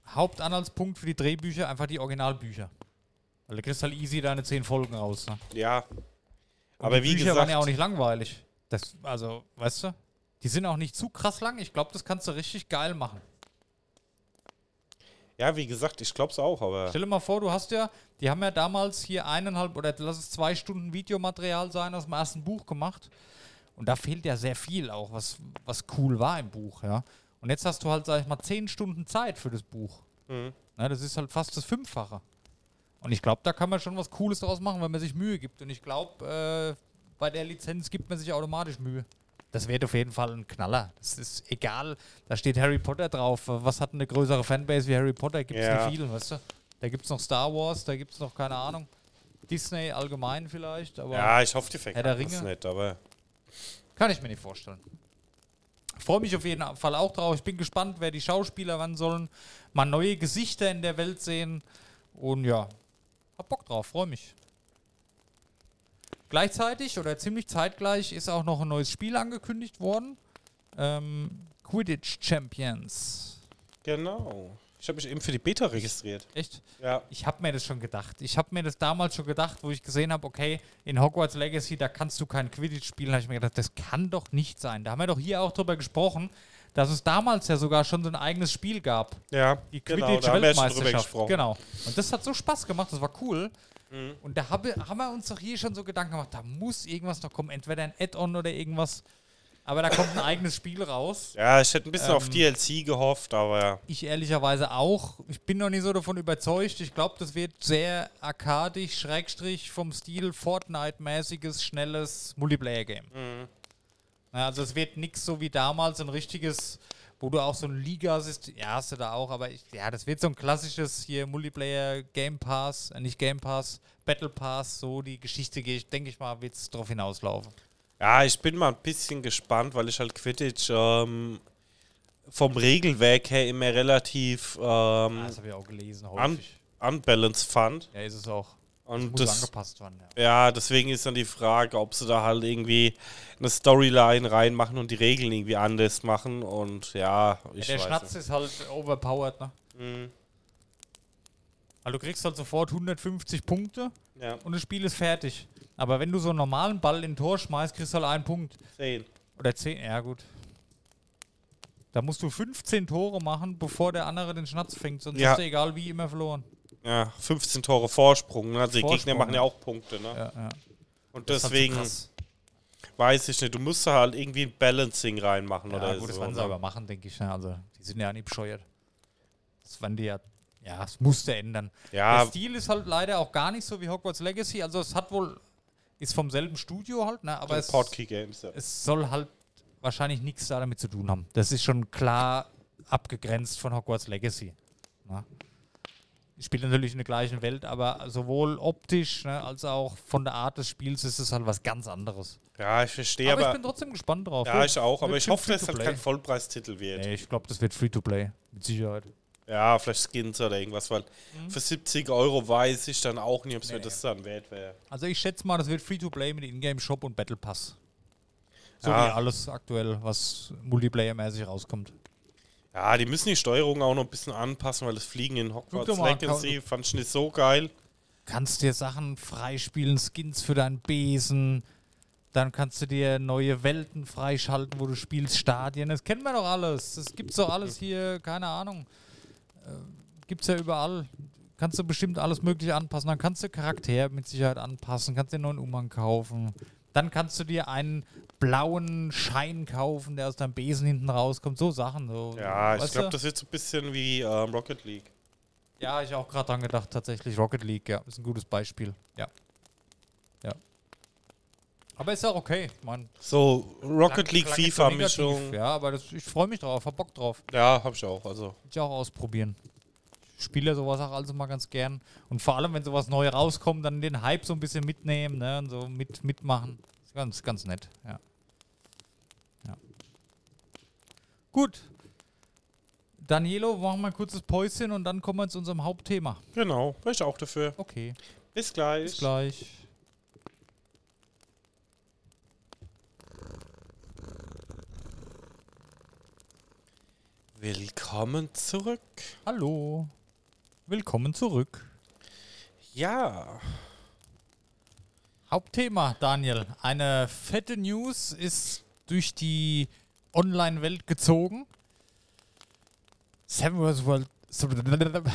Speaker 2: Hauptanhaltspunkt für die Drehbücher einfach die Originalbücher. Weil du kriegst halt easy deine zehn Folgen raus. Ne?
Speaker 3: Ja.
Speaker 2: Und
Speaker 3: Aber
Speaker 2: die
Speaker 3: wie
Speaker 2: Bücher
Speaker 3: gesagt,
Speaker 2: waren ja auch nicht langweilig. Das, also, weißt du? Die sind auch nicht zu krass lang. Ich glaube, das kannst du richtig geil machen.
Speaker 3: ja, wie gesagt, ich glaub's auch, aber
Speaker 2: Stell dir mal vor, du hast ja, die haben ja damals hier eineinhalb oder lass es zwei Stunden Videomaterial sein aus dem ersten Buch gemacht. Und da fehlt ja sehr viel auch, was, was cool war im Buch, ja. Und jetzt hast du halt, sag ich mal, zehn Stunden Zeit für das Buch.
Speaker 3: Mhm.
Speaker 2: Na, das ist halt fast das Fünffache. Und ich glaube, da kann man schon was Cooles draus machen, wenn man sich Mühe gibt. Und ich glaube, äh, bei der Lizenz gibt man sich automatisch Mühe. Das wird auf jeden Fall ein Knaller. Das ist egal. Da steht Harry Potter drauf. Was hat eine größere Fanbase wie Harry Potter? Gibt es
Speaker 3: Ja.
Speaker 2: nicht viel, weißt du? Da gibt es noch Star Wars, da gibt es noch, keine Ahnung, Disney allgemein vielleicht, aber
Speaker 3: ja, ich hoffe, die es
Speaker 2: Ringe?
Speaker 3: nicht, aber
Speaker 2: kann ich mir nicht vorstellen. Freue mich auf jeden Fall auch drauf. Ich bin gespannt, wer die Schauspieler wann sollen. Mal neue Gesichter in der Welt sehen. Und ja, hab Bock drauf, freue mich. Gleichzeitig oder ziemlich zeitgleich ist auch noch ein neues Spiel angekündigt worden. Ähm, Quidditch Champions.
Speaker 3: genau. Ich habe mich eben für die Beta registriert.
Speaker 2: Echt?
Speaker 3: Ja.
Speaker 2: Ich habe mir das schon gedacht. Ich habe mir das damals schon gedacht, wo ich gesehen habe, okay, in Hogwarts Legacy, da kannst du kein Quidditch spielen. habe ich mir gedacht, das kann doch nicht sein. Da haben wir doch hier auch drüber gesprochen, dass es damals ja sogar schon so ein eigenes Spiel gab.
Speaker 3: Ja,
Speaker 2: Die
Speaker 3: genau, ja
Speaker 2: Quidditch-Weltmeisterschaft.
Speaker 3: gesprochen.
Speaker 2: genau. Und das hat so Spaß gemacht, das war cool.
Speaker 3: Mhm.
Speaker 2: Und da habe, haben wir uns doch hier schon so Gedanken gemacht, da muss irgendwas noch kommen, entweder ein Add-on oder irgendwas. Aber da kommt ein eigenes Spiel raus.
Speaker 3: Ja, ich hätte ein bisschen auf
Speaker 2: Ähm,
Speaker 3: DLC gehofft, aber
Speaker 2: Ich ehrlicherweise auch. Ich bin noch nicht so davon überzeugt. Ich glaube, das wird sehr arkadisch, Schrägstrich vom Stil Fortnite-mäßiges, schnelles Multiplayer-Game. Ja, also es wird nichts so wie damals, ein richtiges, wo du auch so ein Liga-System, ja, hast du da auch, aber ich, ja, das wird so ein klassisches hier Multiplayer-Game Pass, äh, nicht Game Pass, Battle Pass, so die Geschichte, gehe ich, denke ich mal, wird es drauf hinauslaufen.
Speaker 3: ja, ich bin mal ein bisschen gespannt, weil ich halt Quidditch ähm, vom Regelwerk her immer relativ ähm,
Speaker 2: das habe ich auch gelesen,
Speaker 3: un
Speaker 2: häufig.
Speaker 3: unbalanced fand.
Speaker 2: Ja, ist es auch.
Speaker 3: Und
Speaker 2: Muss
Speaker 3: das,
Speaker 2: angepasst werden, ja.
Speaker 3: ja, deswegen ist dann die Frage, ob sie da halt irgendwie eine Storyline reinmachen und die Regeln irgendwie anders machen. Und ja, ich
Speaker 2: der
Speaker 3: weiß
Speaker 2: Schnatz
Speaker 3: nicht.
Speaker 2: ist halt overpowered, ne?
Speaker 3: Mhm.
Speaker 2: Weil du kriegst halt sofort 150 Punkte
Speaker 3: Ja,
Speaker 2: und das Spiel ist fertig. Aber wenn du so einen normalen Ball in ein Tor schmeißt, kriegst du halt einen Punkt.
Speaker 3: sehen.
Speaker 2: Oder 10, ja gut. Da musst du 15 Tore machen, bevor der andere den Schnatz fängt, sonst
Speaker 3: Ja.
Speaker 2: hast du egal wie immer verloren.
Speaker 3: Ja, 15 Tore Vorsprung. Ne? Also die
Speaker 2: Vorsprung,
Speaker 3: Gegner machen ja auch Punkte. Ne?
Speaker 2: Ja, ja.
Speaker 3: Und
Speaker 2: Das halt so
Speaker 3: deswegen weiß ich nicht, du musst da halt irgendwie ein Balancing reinmachen
Speaker 2: Ja,
Speaker 3: oder
Speaker 2: gut, das
Speaker 3: so.
Speaker 2: werden sie
Speaker 3: ne?
Speaker 2: aber machen, denke ich. Ne? Also, die sind ja nicht bescheuert. Das werden die ja. Ja, es musste ändern.
Speaker 3: Ja,
Speaker 2: Der Stil ist halt leider auch gar nicht so wie Hogwarts Legacy. Also, es hat wohl. Ist vom selben Studio halt, ne? Aber es,
Speaker 3: Games. Ja.
Speaker 2: es soll halt wahrscheinlich nichts da damit zu tun haben. Das ist schon klar abgegrenzt von Hogwarts Legacy. Ne? Spielt natürlich in der gleichen Welt, aber sowohl optisch ne, als auch von der Art des Spiels ist es halt was ganz anderes.
Speaker 3: Ja, ich verstehe,
Speaker 2: aber,
Speaker 3: aber.
Speaker 2: ich bin trotzdem gespannt drauf.
Speaker 3: ja, ich auch, aber ich hoffe, dass es halt kein Vollpreistitel wird.
Speaker 2: Nee, ich glaube, das wird Free-to-Play. Mit Sicherheit.
Speaker 3: Ja, vielleicht Skins oder irgendwas, weil für 70 Euro weiß ich dann auch nicht, ob es mir
Speaker 2: Mhm. Nee.
Speaker 3: das dann wert wäre.
Speaker 2: Also ich schätze mal, das wird Free-to-Play mit Ingame-Shop und Battle Pass. So
Speaker 3: Ja.
Speaker 2: wie alles aktuell, was Multiplayer-mäßig rauskommt.
Speaker 3: Ja, die müssen die Steuerung auch noch ein bisschen anpassen, weil das Fliegen in Hogwarts
Speaker 2: mal,
Speaker 3: Legacy fand ich nicht so geil.
Speaker 2: kannst dir Sachen freispielen, Skins für deinen Besen. Dann kannst du dir neue Welten freischalten, wo du spielst, Stadien. Das kennen wir doch alles. Das gibt's doch alles hier, keine Ahnung. Äh, gibt's ja überall. Kannst du bestimmt alles Mögliche anpassen. Dann kannst du Charakter mit Sicherheit anpassen, kannst dir einen neuen Umhang kaufen. Dann kannst du dir einen blauen Schein kaufen, der aus deinem Besen hinten rauskommt. So Sachen. So.
Speaker 3: Ja, ich glaube, das wird so ein bisschen wie ähm, Rocket League.
Speaker 2: Ja, ich auch gerade dran gedacht, tatsächlich. Rocket League, ja, ist ein gutes Beispiel. Ja. Ja. Aber ist auch okay. Man,
Speaker 3: So Rocket League, FIFA-Mischung.
Speaker 2: Ja, aber das, ich freue mich drauf, hab Bock drauf.
Speaker 3: Ja, hab ich auch. Also,
Speaker 2: ich auch ausprobieren. Spiele sowas auch also mal ganz gern. Und vor allem, wenn sowas neu rauskommt, dann den Hype so ein bisschen mitnehmen, ne? Und so mit, mitmachen. Ist ganz, ganz nett, ja. Ja. Gut. Danielo, machen wir ein kurzes Päuschen und dann kommen wir zu unserem Hauptthema.
Speaker 3: genau, bin ich auch dafür.
Speaker 2: Okay.
Speaker 3: Bis gleich.
Speaker 2: Bis gleich.
Speaker 3: Willkommen zurück.
Speaker 2: Hallo. Willkommen zurück.
Speaker 3: Ja,
Speaker 2: Hauptthema, Daniel. Eine fette News ist durch die Online-Welt gezogen. Seven vs. Wild.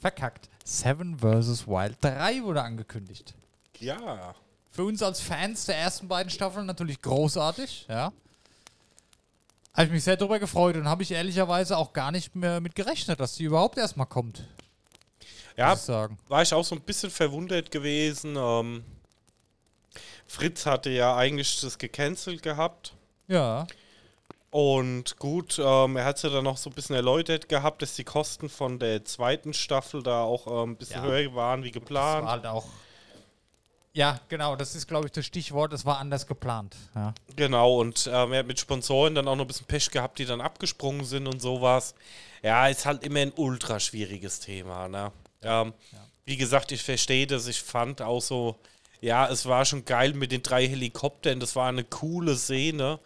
Speaker 2: Verkackt. Seven vs. Wild 3 wurde angekündigt.
Speaker 3: ja.
Speaker 2: Für uns als Fans der ersten beiden Staffeln natürlich großartig, ja. Habe ich mich sehr darüber gefreut und habe ich ehrlicherweise auch gar nicht mehr mit gerechnet, dass die überhaupt erstmal kommt.
Speaker 3: Ja,
Speaker 2: muss ich sagen.
Speaker 3: war ich auch so ein bisschen verwundert gewesen. Ähm, Fritz hatte ja eigentlich das gecancelt gehabt.
Speaker 2: Ja.
Speaker 3: Und gut, ähm, er hat es ja dann noch so ein bisschen erläutert gehabt, dass die Kosten von der zweiten Staffel da auch ähm, ein bisschen
Speaker 2: Ja.
Speaker 3: höher waren wie
Speaker 2: Das
Speaker 3: geplant.
Speaker 2: war halt auch. Ja, genau, das ist, glaube ich, das Stichwort. Es war anders geplant. Ja.
Speaker 3: Genau, und ähm, er hat mit Sponsoren dann auch noch ein bisschen Pech gehabt, die dann abgesprungen sind und sowas. Ja, ist halt immer ein ultra schwieriges Thema. Ne? Ähm, Wie gesagt, ich verstehe das. Ich fand auch so, ja, es war schon geil mit den drei Helikoptern. Das war eine coole Szene.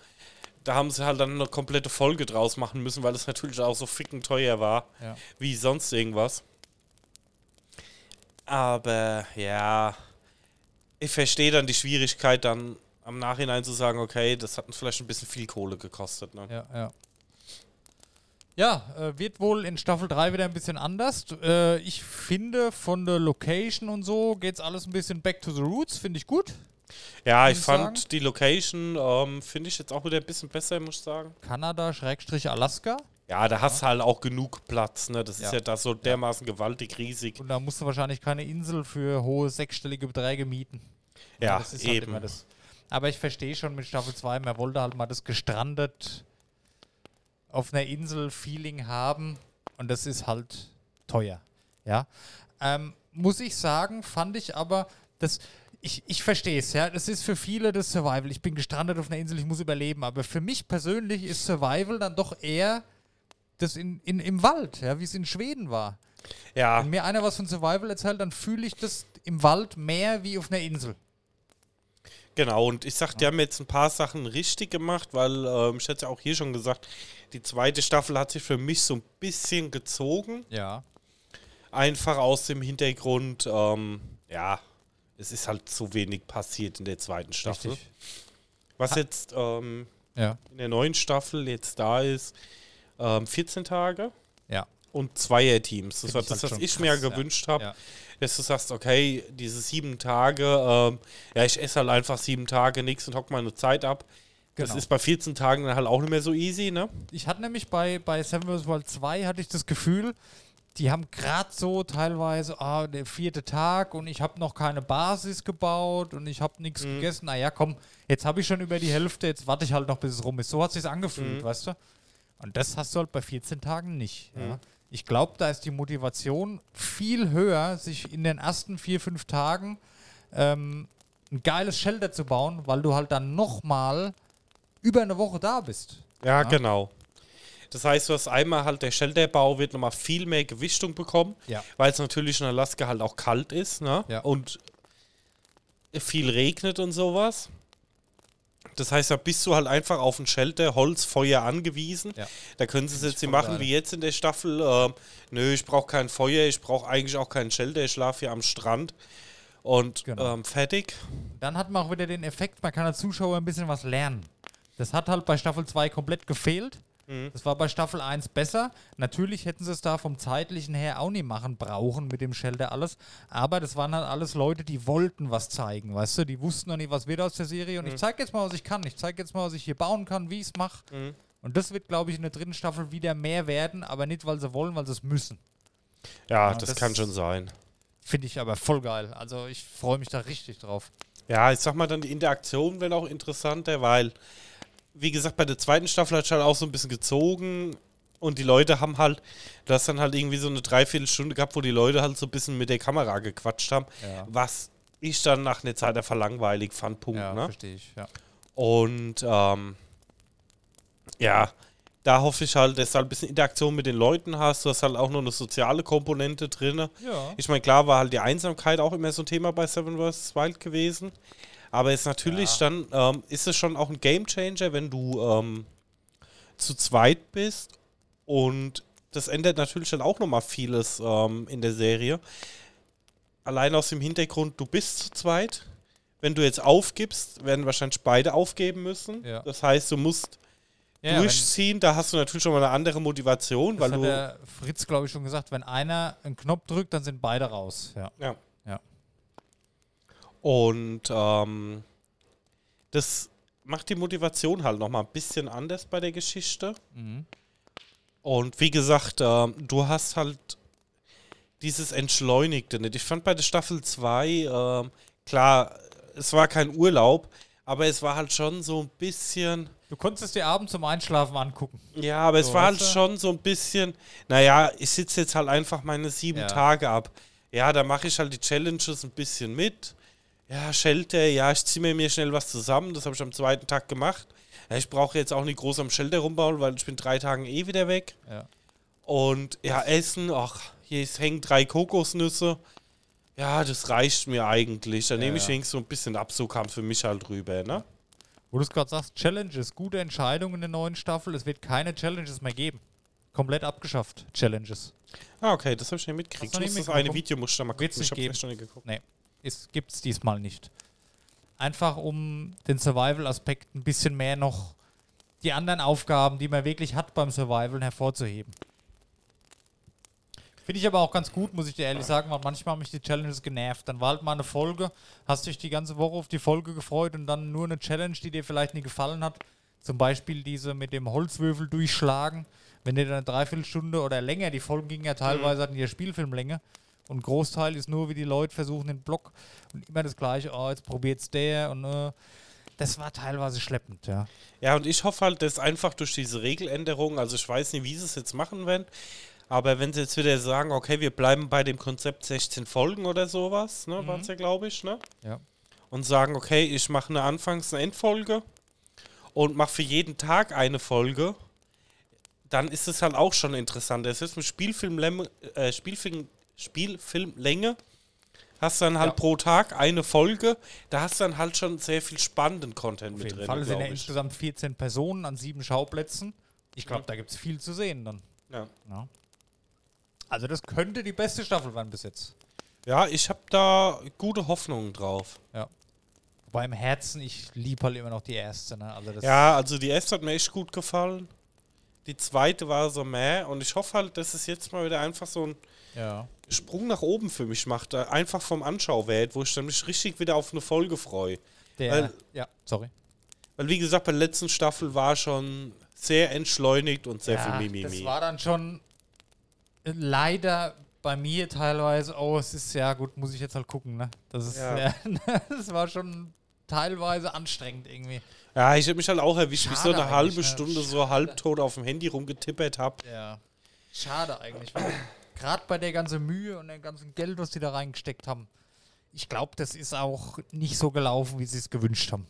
Speaker 3: Da haben sie halt dann eine komplette Folge draus machen müssen, weil es natürlich auch so ficken teuer war,
Speaker 2: Ja.
Speaker 3: wie sonst irgendwas. Aber ja, ich verstehe dann die Schwierigkeit, dann am Nachhinein zu sagen, okay, das hat uns vielleicht ein bisschen viel Kohle gekostet. Ne?
Speaker 2: Ja, ja. Ja, äh, wird wohl in Staffel 3 wieder ein bisschen anders. Äh, ich finde, von der Location und so geht's alles ein bisschen back to the roots, finde ich gut.
Speaker 3: Ja, ich
Speaker 2: ich
Speaker 3: fand
Speaker 2: sagen.
Speaker 3: die Location, ähm, finde ich jetzt auch wieder ein bisschen besser, muss ich sagen.
Speaker 2: Kanada, Schrägstrich Alaska.
Speaker 3: Ja, da hast du halt auch genug Platz, ne? Das ist
Speaker 2: Ja.
Speaker 3: ja da so dermaßen gewaltig riesig.
Speaker 2: Und da musst du wahrscheinlich keine Insel für hohe sechsstellige Beträge mieten.
Speaker 3: Ja,
Speaker 2: das ist halt
Speaker 3: eben.
Speaker 2: immer das. Aber ich verstehe schon mit Staffel 2, man wollte halt mal das gestrandet auf einer Insel Feeling haben und das ist halt teuer. Ja. Ähm, muss ich sagen, fand ich aber, das, ich, ich verstehe es, ja. Das ist für viele das Survival. Ich bin gestrandet auf einer Insel, ich muss überleben. Aber für mich persönlich ist Survival dann doch eher das in, in, im Wald, ja, wie es in Schweden war.
Speaker 3: Ja,
Speaker 2: Wenn mir einer was von Survival erzählt, dann fühle ich das im Wald mehr wie auf einer Insel.
Speaker 3: genau. Und ich sag, die haben jetzt ein paar Sachen richtig gemacht, weil ähm, ich hatte ja auch hier schon gesagt, die zweite Staffel hat sich für mich so ein bisschen gezogen.
Speaker 2: Ja.
Speaker 3: Einfach aus dem Hintergrund, ähm, ja, es ist halt zu wenig passiert in der zweiten Staffel.
Speaker 2: Richtig.
Speaker 3: Was jetzt ähm,
Speaker 2: Ja.
Speaker 3: in der neuen Staffel jetzt da ist, ähm, 14 Tage
Speaker 2: Ja.
Speaker 3: und Zweierteams. Das war das,
Speaker 2: halt
Speaker 3: was ich
Speaker 2: krass,
Speaker 3: mir
Speaker 2: ja.
Speaker 3: gewünscht habe.
Speaker 2: Ja.
Speaker 3: Dass du sagst, okay, diese sieben Tage, ähm, ja, ich esse halt einfach sieben Tage nichts und hock meine Zeit ab. Das
Speaker 2: Genau.
Speaker 3: ist bei 14 Tagen dann halt auch nicht mehr so easy, ne?
Speaker 2: Ich hatte nämlich bei, bei Seven vs. Wild 2 hatte ich das Gefühl, die haben gerade so teilweise, ah, der vierte Tag und ich habe noch keine Basis gebaut und ich habe nichts gegessen. Naja, komm, jetzt habe ich schon über die Hälfte, jetzt warte ich halt noch, bis es rum ist. So hat es sich angefühlt, weißt du? Und das hast du halt bei 14 Tagen nicht. Ja. Ich glaube, da ist die Motivation viel höher, sich in den ersten vier, fünf Tagen ähm, ein geiles Shelter zu bauen, weil du halt dann nochmal über eine Woche da bist.
Speaker 3: Ja, genau. Das heißt, du hast einmal halt der Shelterbau wird nochmal viel mehr Gewichtung bekommen,
Speaker 2: Ja.
Speaker 3: weil es natürlich in Alaska halt auch kalt ist, ne?
Speaker 2: Ja.
Speaker 3: Und viel regnet und sowas. Das heißt, da bist du halt einfach auf ein Shelter, Holz, Feuer angewiesen.
Speaker 2: Ja.
Speaker 3: Da können sie es jetzt nicht machen wie jetzt in der Staffel. ähm, nö, ich brauche kein Feuer, ich brauche eigentlich auch keinen Shelter, ich schlafe hier am Strand. Und
Speaker 2: Genau.
Speaker 3: ähm, fertig.
Speaker 2: Dann hat man auch wieder den Effekt, man kann als Zuschauer ein bisschen was lernen. Das hat halt bei Staffel 2 komplett gefehlt. Das war bei Staffel 1 besser. Natürlich hätten sie es da vom zeitlichen her auch nicht machen brauchen mit dem Shelter alles. Aber das waren halt alles Leute, die wollten was zeigen, weißt du? Die wussten noch nicht, was wird aus der Serie. Und ich zeige jetzt mal, was ich kann. Ich zeige jetzt mal, was ich hier bauen kann, wie ich es mache. Und das wird, glaube ich, in der dritten Staffel wieder mehr werden, aber nicht, weil sie wollen, weil sie es müssen.
Speaker 3: Ja,
Speaker 2: Ja,
Speaker 3: das,
Speaker 2: das-
Speaker 3: kann schon sein.
Speaker 2: Finde ich aber voll geil. Also ich freue mich da richtig drauf.
Speaker 3: Ja, ich sag mal dann, die Interaktion wäre auch interessanter, weil, wie gesagt, bei der zweiten Staffel hat es halt auch so ein bisschen gezogen und die Leute haben halt, du hast dann halt irgendwie so eine Dreiviertelstunde gehabt, wo die Leute halt so ein bisschen mit der Kamera gequatscht haben,
Speaker 2: Ja.
Speaker 3: was ich dann nach einer Zeit einfach langweilig fand, Punkt,
Speaker 2: Ja,
Speaker 3: ne?
Speaker 2: verstehe ich. Ja.
Speaker 3: Und, ähm, ja, da hoffe ich halt, dass du halt ein bisschen Interaktion mit den Leuten hast, du hast halt auch noch eine soziale Komponente drin.
Speaker 2: Ja.
Speaker 3: Ich meine, klar war halt die Einsamkeit auch immer so ein Thema bei Seven vs. Wild gewesen. Aber jetzt natürlich
Speaker 2: Ja.
Speaker 3: dann ähm, ist es schon auch ein Gamechanger, wenn du ähm, zu zweit bist. Und das ändert natürlich dann auch nochmal vieles ähm, in der Serie. Allein aus dem Hintergrund, du bist zu zweit. Wenn du jetzt aufgibst, werden wahrscheinlich beide aufgeben müssen.
Speaker 2: Ja.
Speaker 3: Das heißt, du musst
Speaker 2: Ja,
Speaker 3: durchziehen. Da hast du natürlich schon mal eine andere Motivation,
Speaker 2: Das
Speaker 3: weil
Speaker 2: hat
Speaker 3: du.
Speaker 2: der Fritz, glaube ich, schon gesagt, wenn einer einen Knopf drückt, dann sind beide raus. Ja.
Speaker 3: Ja. Und ähm, das macht die Motivation halt nochmal ein bisschen anders bei der Geschichte.
Speaker 2: Mhm.
Speaker 3: Und wie gesagt, ähm, du hast halt dieses Entschleunigte nicht. Ich fand bei der Staffel 2, ähm, klar, es war kein Urlaub, aber es war halt schon so ein bisschen.
Speaker 2: Du konntest es dir abends zum Einschlafen angucken.
Speaker 3: Ja, aber es
Speaker 2: So,
Speaker 3: war halt
Speaker 2: du?
Speaker 3: schon so ein bisschen, naja, ich sitze jetzt halt einfach meine sieben
Speaker 2: Ja.
Speaker 3: Tage ab. Ja, da mache ich halt die Challenges ein bisschen mit. Ja, Shelter, ja, ich ziehe mir, schnell was zusammen. Das habe ich am zweiten Tag gemacht. Ja, ich brauche jetzt auch nicht groß am Shelter rumbauen, weil ich bin drei Tagen eh wieder weg.
Speaker 2: Ja.
Speaker 3: Und ja, Essen, ach, hier ist- hängen drei Kokosnüsse. Ja, das reicht mir eigentlich. Da
Speaker 2: Ja,
Speaker 3: nehme ich wenigstens so ein bisschen ab, so kam für mich halt rüber, ne?
Speaker 2: Wo du es gerade sagst, Challenges, gute Entscheidung in der neuen Staffel. Es wird keine Challenges mehr geben. Komplett abgeschafft, Challenges.
Speaker 3: Ah, okay, das habe ich nicht mitgekriegt.
Speaker 2: Du
Speaker 3: Ich muss das eine? Video muss ich da mal gucken. Ich habe noch nicht geguckt.
Speaker 2: Nee, gibt es diesmal nicht. Einfach um den Survival-Aspekt ein bisschen mehr noch die anderen Aufgaben, die man wirklich hat beim Survival, hervorzuheben. Finde ich aber auch ganz gut, muss ich dir ehrlich sagen, weil manchmal haben mich die Challenges genervt. Dann war halt mal eine Folge, hast dich die ganze Woche auf die Folge gefreut und dann nur eine Challenge, die dir vielleicht nie gefallen hat. Zum Beispiel diese mit dem Holzwürfel durchschlagen. Wenn dir dann eine Dreiviertelstunde oder länger, die Folgen gingen ja teilweise, hatten die Spielfilmlänge. Und ein Großteil ist nur, wie die Leute versuchen, den Block und immer das Gleiche, oh, jetzt probiert's der und äh, das war teilweise schleppend, ja.
Speaker 3: Ja, und ich hoffe halt, dass einfach durch diese Regeländerung, also ich weiß nicht, wie sie es jetzt machen werden, aber wenn sie jetzt wieder sagen, okay, wir bleiben bei dem Konzept 16 Folgen oder sowas, ne, war es ja, glaube ich, ne?
Speaker 2: Ja.
Speaker 3: Und sagen, okay, ich mache eine Anfangs- eine Endfolge und mache für jeden Tag eine Folge, dann ist es halt auch schon interessant. Das ist mit Spielfilmlänge, äh, Spielfilm, Spielfilmlänge hast du dann halt
Speaker 2: Ja.
Speaker 3: pro Tag eine Folge, da hast du dann halt schon sehr viel spannenden Content
Speaker 2: Auf
Speaker 3: mit
Speaker 2: jeden
Speaker 3: drin,
Speaker 2: Fall sind ja insgesamt 14 Personen an sieben Schauplätzen. Ich glaube, da gibt es viel zu sehen dann.
Speaker 3: Ja.
Speaker 2: Ja. Also das könnte die beste Staffel werden bis jetzt.
Speaker 3: Ja, ich habe da gute Hoffnungen drauf.
Speaker 2: Wobei im Herzen, ich liebe halt immer noch die erste. Ne? Also
Speaker 3: Ja, also die erste hat mir echt gut gefallen. Die zweite war so mehr und ich hoffe halt, dass es jetzt mal wieder einfach so ein
Speaker 2: ja.
Speaker 3: Sprung nach oben für mich macht. äh, Einfach vom Anschauwert, wo ich dann mich richtig wieder auf eine Folge freue.
Speaker 2: Der,
Speaker 3: Weil-
Speaker 2: ja, sorry.
Speaker 3: Weil wie gesagt, bei der letzten Staffel war schon sehr entschleunigt und sehr
Speaker 2: ja,
Speaker 3: viel Mimimi.
Speaker 2: Das war dann schon leider bei mir teilweise, oh, es ist ja gut, muss ich jetzt halt gucken, ne? Das ist
Speaker 3: Ja.
Speaker 2: ja. das war schon teilweise anstrengend irgendwie.
Speaker 3: Ja, ich habe mich halt auch erwischt, wie ich so
Speaker 2: Schade
Speaker 3: eine halbe
Speaker 2: ne?
Speaker 3: Stunde so halbtot auf dem Handy rumgetippert habe.
Speaker 2: Ja. Schade eigentlich, weil gerade bei der ganzen Mühe und dem ganzen Geld, was die da reingesteckt haben, ich glaube, das ist auch nicht so gelaufen, wie sie es gewünscht haben.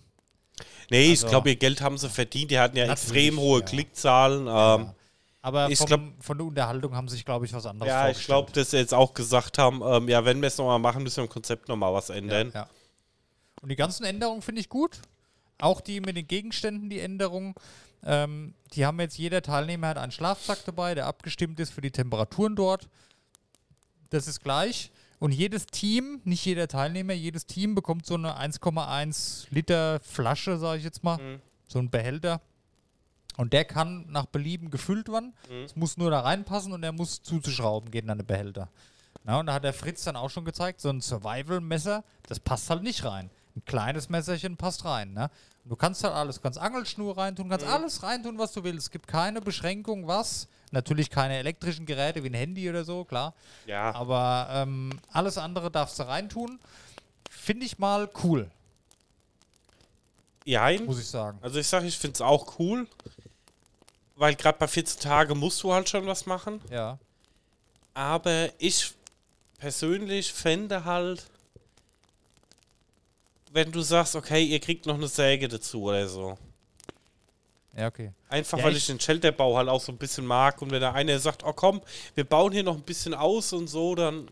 Speaker 3: Nee,
Speaker 2: Also-
Speaker 3: ich glaube, ihr Geld haben sie verdient. Die hatten ja extrem hohe
Speaker 2: ja.
Speaker 3: Klickzahlen. Ähm,
Speaker 2: Aber
Speaker 3: Ich
Speaker 2: vom,
Speaker 3: glaub-
Speaker 2: von der Unterhaltung haben sie sich, glaube ich, was anderes
Speaker 3: Ja, ich glaube, dass sie jetzt auch gesagt haben, ähm, ja, wenn wir es nochmal machen, müssen wir im Konzept nochmal was ändern.
Speaker 2: Ja. Und die ganzen Änderungen finde ich gut. Auch die mit den Gegenständen, die Änderungen. Ähm, die haben jetzt, jeder Teilnehmer hat einen Schlafsack dabei, der abgestimmt ist für die Temperaturen dort. Das ist gleich. Und jedes Team, nicht jeder Teilnehmer, jedes Team bekommt so eine 1,1 Liter Flasche, sage ich jetzt mal.
Speaker 3: Mhm.
Speaker 2: So ein Behälter. Und der kann nach Belieben gefüllt werden.
Speaker 3: Mhm.
Speaker 2: Es muss nur da reinpassen und er muss zuzuschrauben gehen an den Behälter. Na, und da hat der Fritz dann auch schon gezeigt, so ein Survival-Messer, das passt halt nicht rein. Ein kleines Messerchen passt rein. Ne? Du kannst halt alles, du kannst Angelschnur reintun, kannst alles reintun, was du willst. Es gibt keine Beschränkung, was. Natürlich keine elektrischen Geräte wie ein Handy oder so, klar.
Speaker 3: Ja,
Speaker 2: Aber ähm, alles andere darfst du reintun. Finde ich mal cool,
Speaker 3: Jein.
Speaker 2: muss ich sagen.
Speaker 3: Also ich sage, ich finde es auch cool, weil gerade bei 14 Tagen musst du halt schon was machen.
Speaker 2: Ja.
Speaker 3: Aber ich persönlich fände halt, wenn du sagst, okay, ihr kriegt noch eine Säge dazu oder so.
Speaker 2: Ja, okay.
Speaker 3: Einfach
Speaker 2: Ja,
Speaker 3: weil
Speaker 2: ich-
Speaker 3: ich den Shelterbau halt auch so ein bisschen mag und wenn da einer sagt, oh komm, wir bauen hier noch ein bisschen aus und so, dann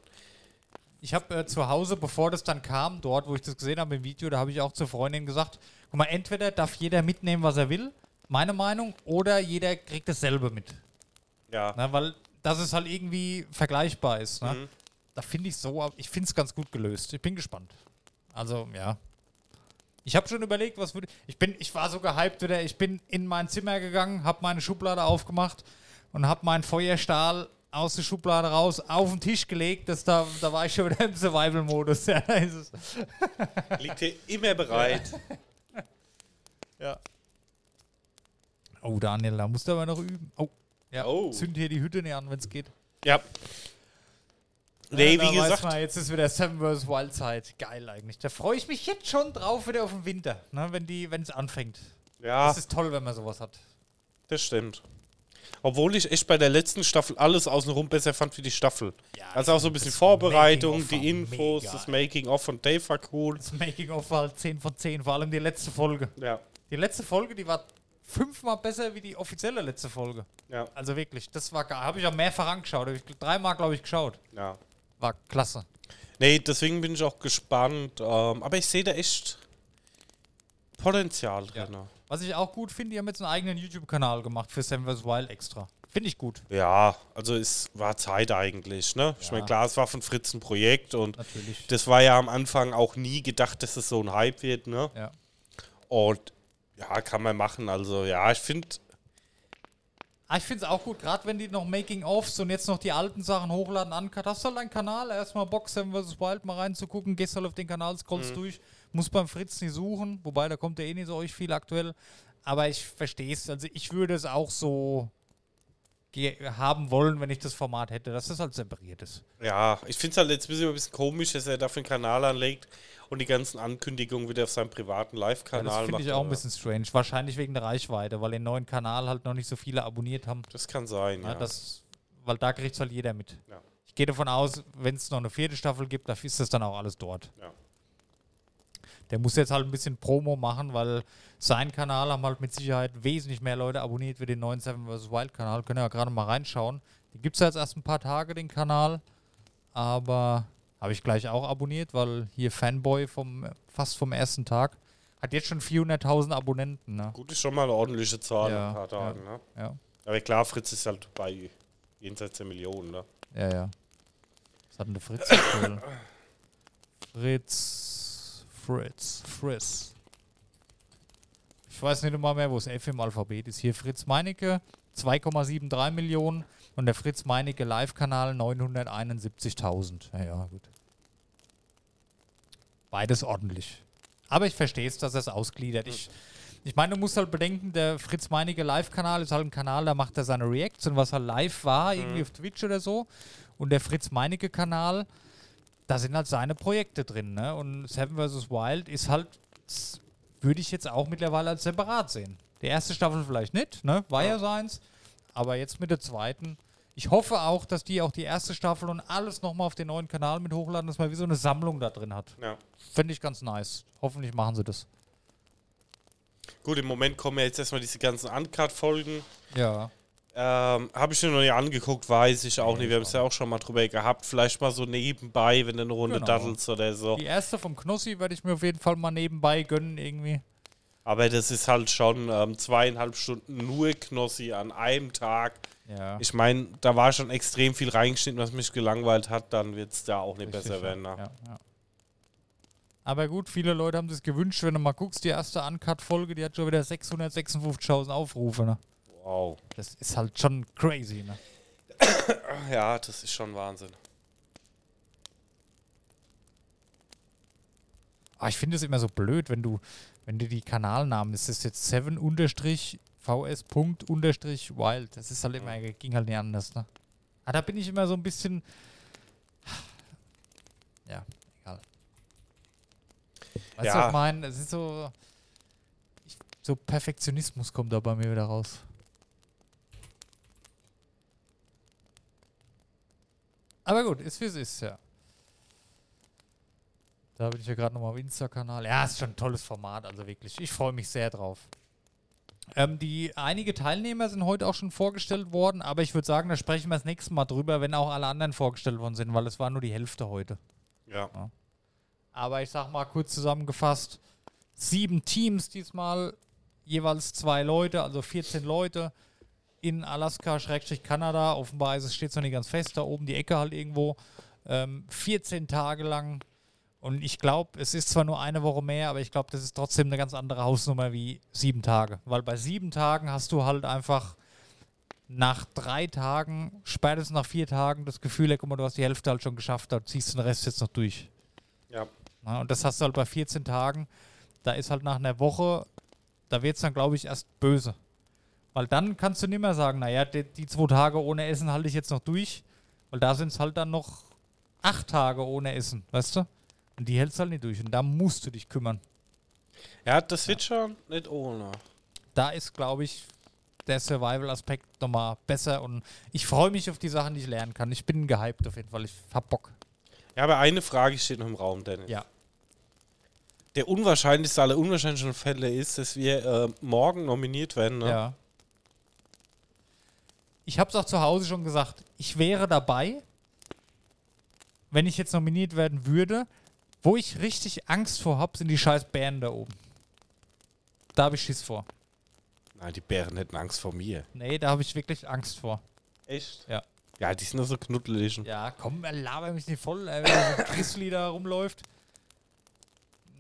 Speaker 2: Ich habe äh, zu Hause, bevor das dann kam, dort, wo ich das gesehen habe im Video, da habe ich auch zur Freundin gesagt, guck mal, entweder darf jeder mitnehmen, was er will, meine Meinung, oder jeder kriegt dasselbe mit.
Speaker 3: ja.
Speaker 2: Ne, weil das ist halt irgendwie vergleichbar ist. Ne?
Speaker 3: Mhm.
Speaker 2: Da finde ich so, ich finde es ganz gut gelöst. Ich bin gespannt. Also, ja. Ich habe schon überlegt, was würde. Ich bin, ich war so gehypt wieder. Ich bin in mein Zimmer gegangen, habe meine Schublade aufgemacht und habe meinen Feuerstahl aus der Schublade raus auf den Tisch gelegt. Das da, da war ich schon wieder im Survival-Modus. Ja.
Speaker 3: Liegt hier immer bereit.
Speaker 2: Ja. Oh, Daniel, da musst du aber noch üben. Oh, ja.
Speaker 3: Oh.
Speaker 2: Zünd hier die Hütte nicht an, wenn es geht.
Speaker 3: Ja. Nee,
Speaker 2: Ja,
Speaker 3: wie gesagt,
Speaker 2: Man, jetzt ist wieder Seven vs. Wild Zeit. Geil eigentlich. Da freue ich mich jetzt schon drauf wieder auf den Winter, ne, wenn die, wenn es anfängt.
Speaker 3: ja,
Speaker 2: Das ist toll, wenn man sowas hat.
Speaker 3: das stimmt. Obwohl ich echt bei der letzten Staffel alles außenrum besser fand wie die Staffel.
Speaker 2: Ja,
Speaker 3: Also auch so ein bisschen Vorbereitung, die Infos,
Speaker 2: mega.
Speaker 3: das Making-of von Dave war cool.
Speaker 2: Das Making-of war halt 10 von 10, vor allem die letzte Folge.
Speaker 3: Ja,
Speaker 2: Die letzte Folge, die war fünfmal besser wie die offizielle letzte Folge.
Speaker 3: ja,
Speaker 2: Also wirklich, das war geil. Habe ich auch mehrfach angeschaut. Hab ich dreimal, glaube ich, geschaut.
Speaker 3: ja.
Speaker 2: War klasse.
Speaker 3: Nee, deswegen bin ich auch gespannt. Ähm, aber ich sehe da echt Potenzial
Speaker 2: Ja.
Speaker 3: drin.
Speaker 2: Was ich auch gut finde, die haben jetzt einen eigenen YouTube-Kanal gemacht für Seven vs. Wild extra. Finde ich gut.
Speaker 3: Ja. also es war Zeit eigentlich, ne? Ich
Speaker 2: Ja.
Speaker 3: meine, klar, es war von Fritz ein Projekt und
Speaker 2: Natürlich.
Speaker 3: das war ja am Anfang auch nie gedacht, dass es so ein Hype wird, ne?
Speaker 2: Ja.
Speaker 3: Und ja, kann man machen. Also ja, ich finde,
Speaker 2: Ah, ich finde es auch gut, gerade wenn die noch Making-ofs und jetzt noch die alten Sachen hochladen, uncut. Hast du halt einen Kanal, erstmal Bock 7 vs. Wild mal reinzugucken, gehst halt auf den Kanal, scrollst durch, muss beim Fritz nicht suchen, wobei da kommt ja eh nicht so euch viel aktuell. Aber ich verstehe es, also ich würde es auch so haben wollen, wenn ich das Format hätte, dass das halt separiert ist.
Speaker 3: Ja, ich finde es halt jetzt ein bisschen, ein bisschen komisch, dass er dafür einen Kanal anlegt und die ganzen Ankündigungen wieder auf seinem privaten
Speaker 2: Ja,
Speaker 3: Live-Kanal
Speaker 2: das finde ich auch ein bisschen strange. Wahrscheinlich wegen der Reichweite, weil den neuen Kanal halt noch nicht so viele abonniert haben.
Speaker 3: Das kann sein,
Speaker 2: Ja,
Speaker 3: ja.
Speaker 2: das, weil da kriegt halt jeder mit.
Speaker 3: Ja.
Speaker 2: Ich gehe davon aus, wenn es noch eine vierte Staffel gibt, da ist das dann auch alles dort.
Speaker 3: Ja.
Speaker 2: Der muss jetzt halt ein bisschen Promo machen, weil sein Kanal haben halt mit Sicherheit wesentlich mehr Leute abonniert wie den neuen Seven vs. Wild Kanal. Können ja gerade mal reinschauen. Den gibt es ja jetzt erst ein paar Tage, den Kanal. Aber habe ich gleich auch abonniert, weil hier Fanboy vom fast vom ersten Tag hat jetzt schon 400.000 Abonnenten. Ne?
Speaker 3: Gut, ist schon mal eine ordentliche Zahl
Speaker 2: Ja,
Speaker 3: in ein paar Tagen. Ne?
Speaker 2: Ja,
Speaker 3: Aber klar, Fritz ist halt bei jenseits der Millionen. Ne?
Speaker 2: ja, ja. Was hat denn der Fritz? Fritz, Fritz, Fritz. Ich weiß nicht mal mehr, wo das F im Alphabet ist. Hier Fritz Meinecke, 2,73 Millionen und der Fritz Meinecke Live-Kanal 971.000. Ja, ja, gut. Beides ordentlich. Aber ich verstehe es, dass er es ausgliedert. Ich, ich meine, du musst halt bedenken, der Fritz Meinecke Live-Kanal ist halt ein Kanal, da macht er seine Reacts und was halt live war, irgendwie auf Twitch oder so. Und der Fritz Meinecke-Kanal, da sind halt seine Projekte drin. Ne? Und Seven vs. Wild ist halt, würde ich jetzt auch mittlerweile als separat sehen. Die erste Staffel vielleicht nicht, ne? war ja,
Speaker 3: Ja.
Speaker 2: seins. Aber jetzt mit der zweiten. Ich hoffe auch, dass die auch die erste Staffel und alles nochmal auf den neuen Kanal mit hochladen, dass man wie so eine Sammlung da drin hat.
Speaker 3: Ja.
Speaker 2: Fände ich ganz nice. Hoffentlich machen sie das.
Speaker 3: Gut, im Moment kommen ja jetzt erstmal diese ganzen Uncut-Folgen.
Speaker 2: Ja.
Speaker 3: Ähm, Habe ich mir noch nicht angeguckt, weiß ich auch
Speaker 2: Nee,
Speaker 3: nicht. Wir haben es ja auch schon mal drüber gehabt. Vielleicht mal so nebenbei, wenn du eine Runde
Speaker 2: Genau.
Speaker 3: daddelst oder so.
Speaker 2: Die erste vom Knossi werde ich mir auf jeden Fall mal nebenbei gönnen, irgendwie.
Speaker 3: Aber das ist halt schon ähm, zweieinhalb Stunden nur Knossi an einem Tag.
Speaker 2: Ja.
Speaker 3: Ich meine, da war schon extrem viel reingeschnitten, was mich gelangweilt hat. Dann wird es da auch nicht
Speaker 2: Richtig,
Speaker 3: besser werden. Ne?
Speaker 2: Ja, ja. Aber gut, viele Leute haben sich gewünscht, wenn du mal guckst, die erste Uncut-Folge, die hat schon wieder 656.000 Aufrufe. Ne?
Speaker 3: Wow.
Speaker 2: Das ist halt schon crazy. Ne?
Speaker 3: Ja, das ist schon Wahnsinn.
Speaker 2: Aber ich finde es immer so blöd, wenn du, wenn du die Kanalnamen, das ist jetzt 7 unterstrich vs. Punkt unterstrich wild. Das ist halt immer, ging halt nicht anders, ne? Ah, da bin ich immer so ein bisschen. Ja, egal. Weißt du,
Speaker 3: Ja.
Speaker 2: was ich meine? Es ist so. Ich, so Perfektionismus kommt da bei mir wieder raus. Aber gut, ist wie es ist, ja. Da bin ich ja gerade nochmal auf Insta-Kanal. Ja, ist schon ein tolles Format, also wirklich. Ich freue mich sehr drauf. Ähm, die einige Teilnehmer sind heute auch schon vorgestellt worden, aber ich würde sagen, da sprechen wir das nächste Mal drüber, wenn auch alle anderen vorgestellt worden sind, weil es war nur die Hälfte heute.
Speaker 3: Ja.
Speaker 2: Aber ich sag mal kurz zusammengefasst: sieben Teams diesmal, jeweils zwei Leute, also 14 Leute in Alaska, Schrägstrich Kanada. Offenbar ist es steht noch nicht ganz fest, da oben die Ecke halt irgendwo. Ähm, 14 Tage lang. Und ich glaube, es ist zwar nur eine Woche mehr, aber ich glaube, das ist trotzdem eine ganz andere Hausnummer wie sieben Tage. Weil bei sieben Tagen hast du halt einfach nach drei Tagen, spätestens nach vier Tagen, das Gefühl, guck mal, du hast die Hälfte halt schon geschafft, da ziehst du den Rest jetzt noch durch.
Speaker 3: Ja.
Speaker 2: Ja, und das hast du halt bei 14 Tagen. Da ist halt nach einer Woche, da wird es dann, glaube ich, erst böse. Weil dann kannst du nicht mehr sagen, naja, die, die zwei Tage ohne Essen halte ich jetzt noch durch. Weil da sind es halt dann noch acht Tage ohne Essen, weißt du? Und die hältst halt nicht durch. Und da musst du dich kümmern.
Speaker 3: Ja, das wird schon nicht ohne.
Speaker 2: Da ist, glaube ich, der Survival-Aspekt nochmal besser. Und ich freue mich auf die Sachen, die ich lernen kann. Ich bin gehypt auf jeden Fall. Ich hab Bock.
Speaker 3: Ja, aber eine Frage steht noch im Raum, Dennis.
Speaker 2: Ja.
Speaker 3: Der unwahrscheinlichste aller unwahrscheinlichen Fälle ist, dass wir äh, morgen nominiert werden. Ne?
Speaker 2: Ja. Ich habe es auch zu Hause schon gesagt. Ich wäre dabei, wenn ich jetzt nominiert werden würde. Wo ich richtig Angst vor habe, sind die scheiß Bären da oben. Da habe ich Schiss vor.
Speaker 3: Nein, die Bären hätten Angst vor mir.
Speaker 2: Nee, da habe ich wirklich Angst vor.
Speaker 3: Echt?
Speaker 2: Ja.
Speaker 3: Ja, die sind doch so knuddelig.
Speaker 2: Ja, komm, laber mich nicht voll, ey, wenn da so ein Grizzly da rumläuft.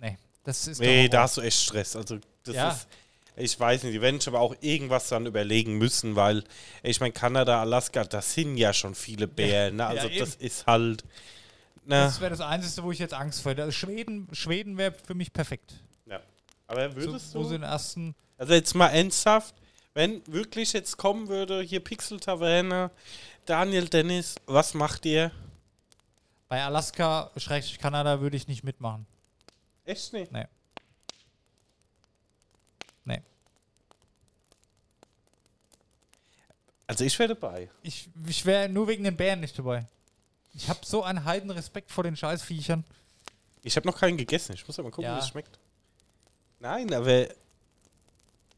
Speaker 2: Nee, das ist
Speaker 3: Nee, da hast du echt Stress. Also, das
Speaker 2: Ja.
Speaker 3: ist. Ich weiß nicht, die werden sich aber auch irgendwas dann überlegen müssen, weil ich meine, Kanada, Alaska, das sind ja schon viele Bären. Ne? Also
Speaker 2: Ja,
Speaker 3: das
Speaker 2: eben.
Speaker 3: ist halt. Ne?
Speaker 2: Das wäre das Einzige, wo ich jetzt Angst vor hätte. Schweden, Schweden wäre für mich perfekt.
Speaker 3: Ja. Aber
Speaker 2: So,
Speaker 3: würdest
Speaker 2: wo sie
Speaker 3: du.
Speaker 2: den ersten.
Speaker 3: Also jetzt mal ernsthaft, wenn wirklich jetzt kommen würde, hier Pixel Taverne, Daniel Dennis, was macht ihr?
Speaker 2: Bei Alaska, Schrägstrich Kanada, würde ich nicht mitmachen.
Speaker 3: Echt nicht?
Speaker 2: Nee. Nee.
Speaker 3: Also ich wäre dabei.
Speaker 2: Ich, ich wäre nur wegen den Bären nicht dabei. Ich habe so einen heiden Respekt vor den Scheißviechern.
Speaker 3: Ich habe noch keinen gegessen. Ich muss aber mal gucken,
Speaker 2: Ja.
Speaker 3: wie es schmeckt. Nein, aber.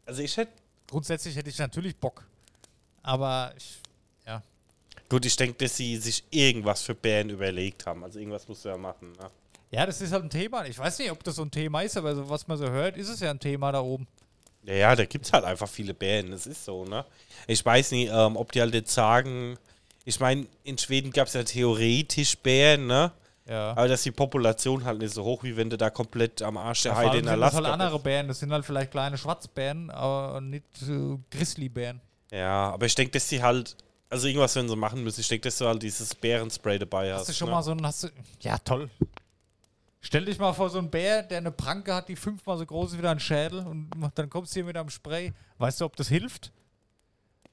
Speaker 3: Also ich hätte.
Speaker 2: Grundsätzlich hätte ich natürlich Bock. Aber ich, ja.
Speaker 3: Gut, ich denke, dass sie sich irgendwas für Bären überlegt haben. Also irgendwas musst du ja machen. Ne?
Speaker 2: Ja, das ist halt ein Thema. Ich weiß nicht, ob das so ein Thema ist, aber so, was man so hört, ist es ja ein Thema da oben.
Speaker 3: Ja, ja, da gibt es halt einfach viele Bären. Das ist so, ne? Ich weiß nicht, ähm, ob die halt jetzt sagen. Ich meine, in Schweden gab es ja theoretisch Bären, ne?
Speaker 2: Ja.
Speaker 3: Aber dass die Population halt nicht so hoch, wie wenn du da komplett am Arsch der
Speaker 2: allem
Speaker 3: Heide in
Speaker 2: sind das
Speaker 3: Alaska
Speaker 2: halt andere. Bären. Das sind halt vielleicht kleine Schwarzbären, aber nicht äh, Grizzlybären.
Speaker 3: Ja, aber ich denke, dass sie halt. Also irgendwas werden sie machen müssen. Ich denke, dass du halt dieses Bärenspray dabei hast.
Speaker 2: Hast du schon
Speaker 3: ne?
Speaker 2: mal so einen, hast du, ja toll. Stell dich mal vor, so einen Bär, der eine Pranke hat, die fünfmal so groß ist wie dein Schädel und dann kommst du hier mit einem Spray. Weißt du, ob das hilft?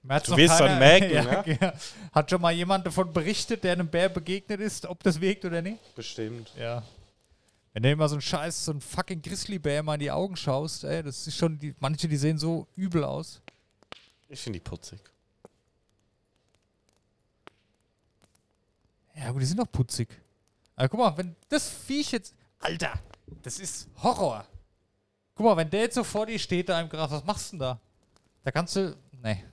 Speaker 3: Du wirst dann merken,
Speaker 2: ja, ja. Hat schon mal jemand davon berichtet, der einem Bär begegnet ist, ob das wirkt oder nicht?
Speaker 3: Bestimmt.
Speaker 2: Ja. Wenn du immer so ein Scheiß, so ein fucking Grizzlybär mal in die Augen schaust, ey, das ist schon, die, manche, die sehen so übel aus.
Speaker 3: Ich finde die putzig.
Speaker 2: Ja, aber die sind doch putzig. Aber guck mal, wenn das Viech jetzt. Alter, das ist Horror. Guck mal, wenn der jetzt so vor dir steht da im Gras, was machst du denn da? Da kannst du. Nee.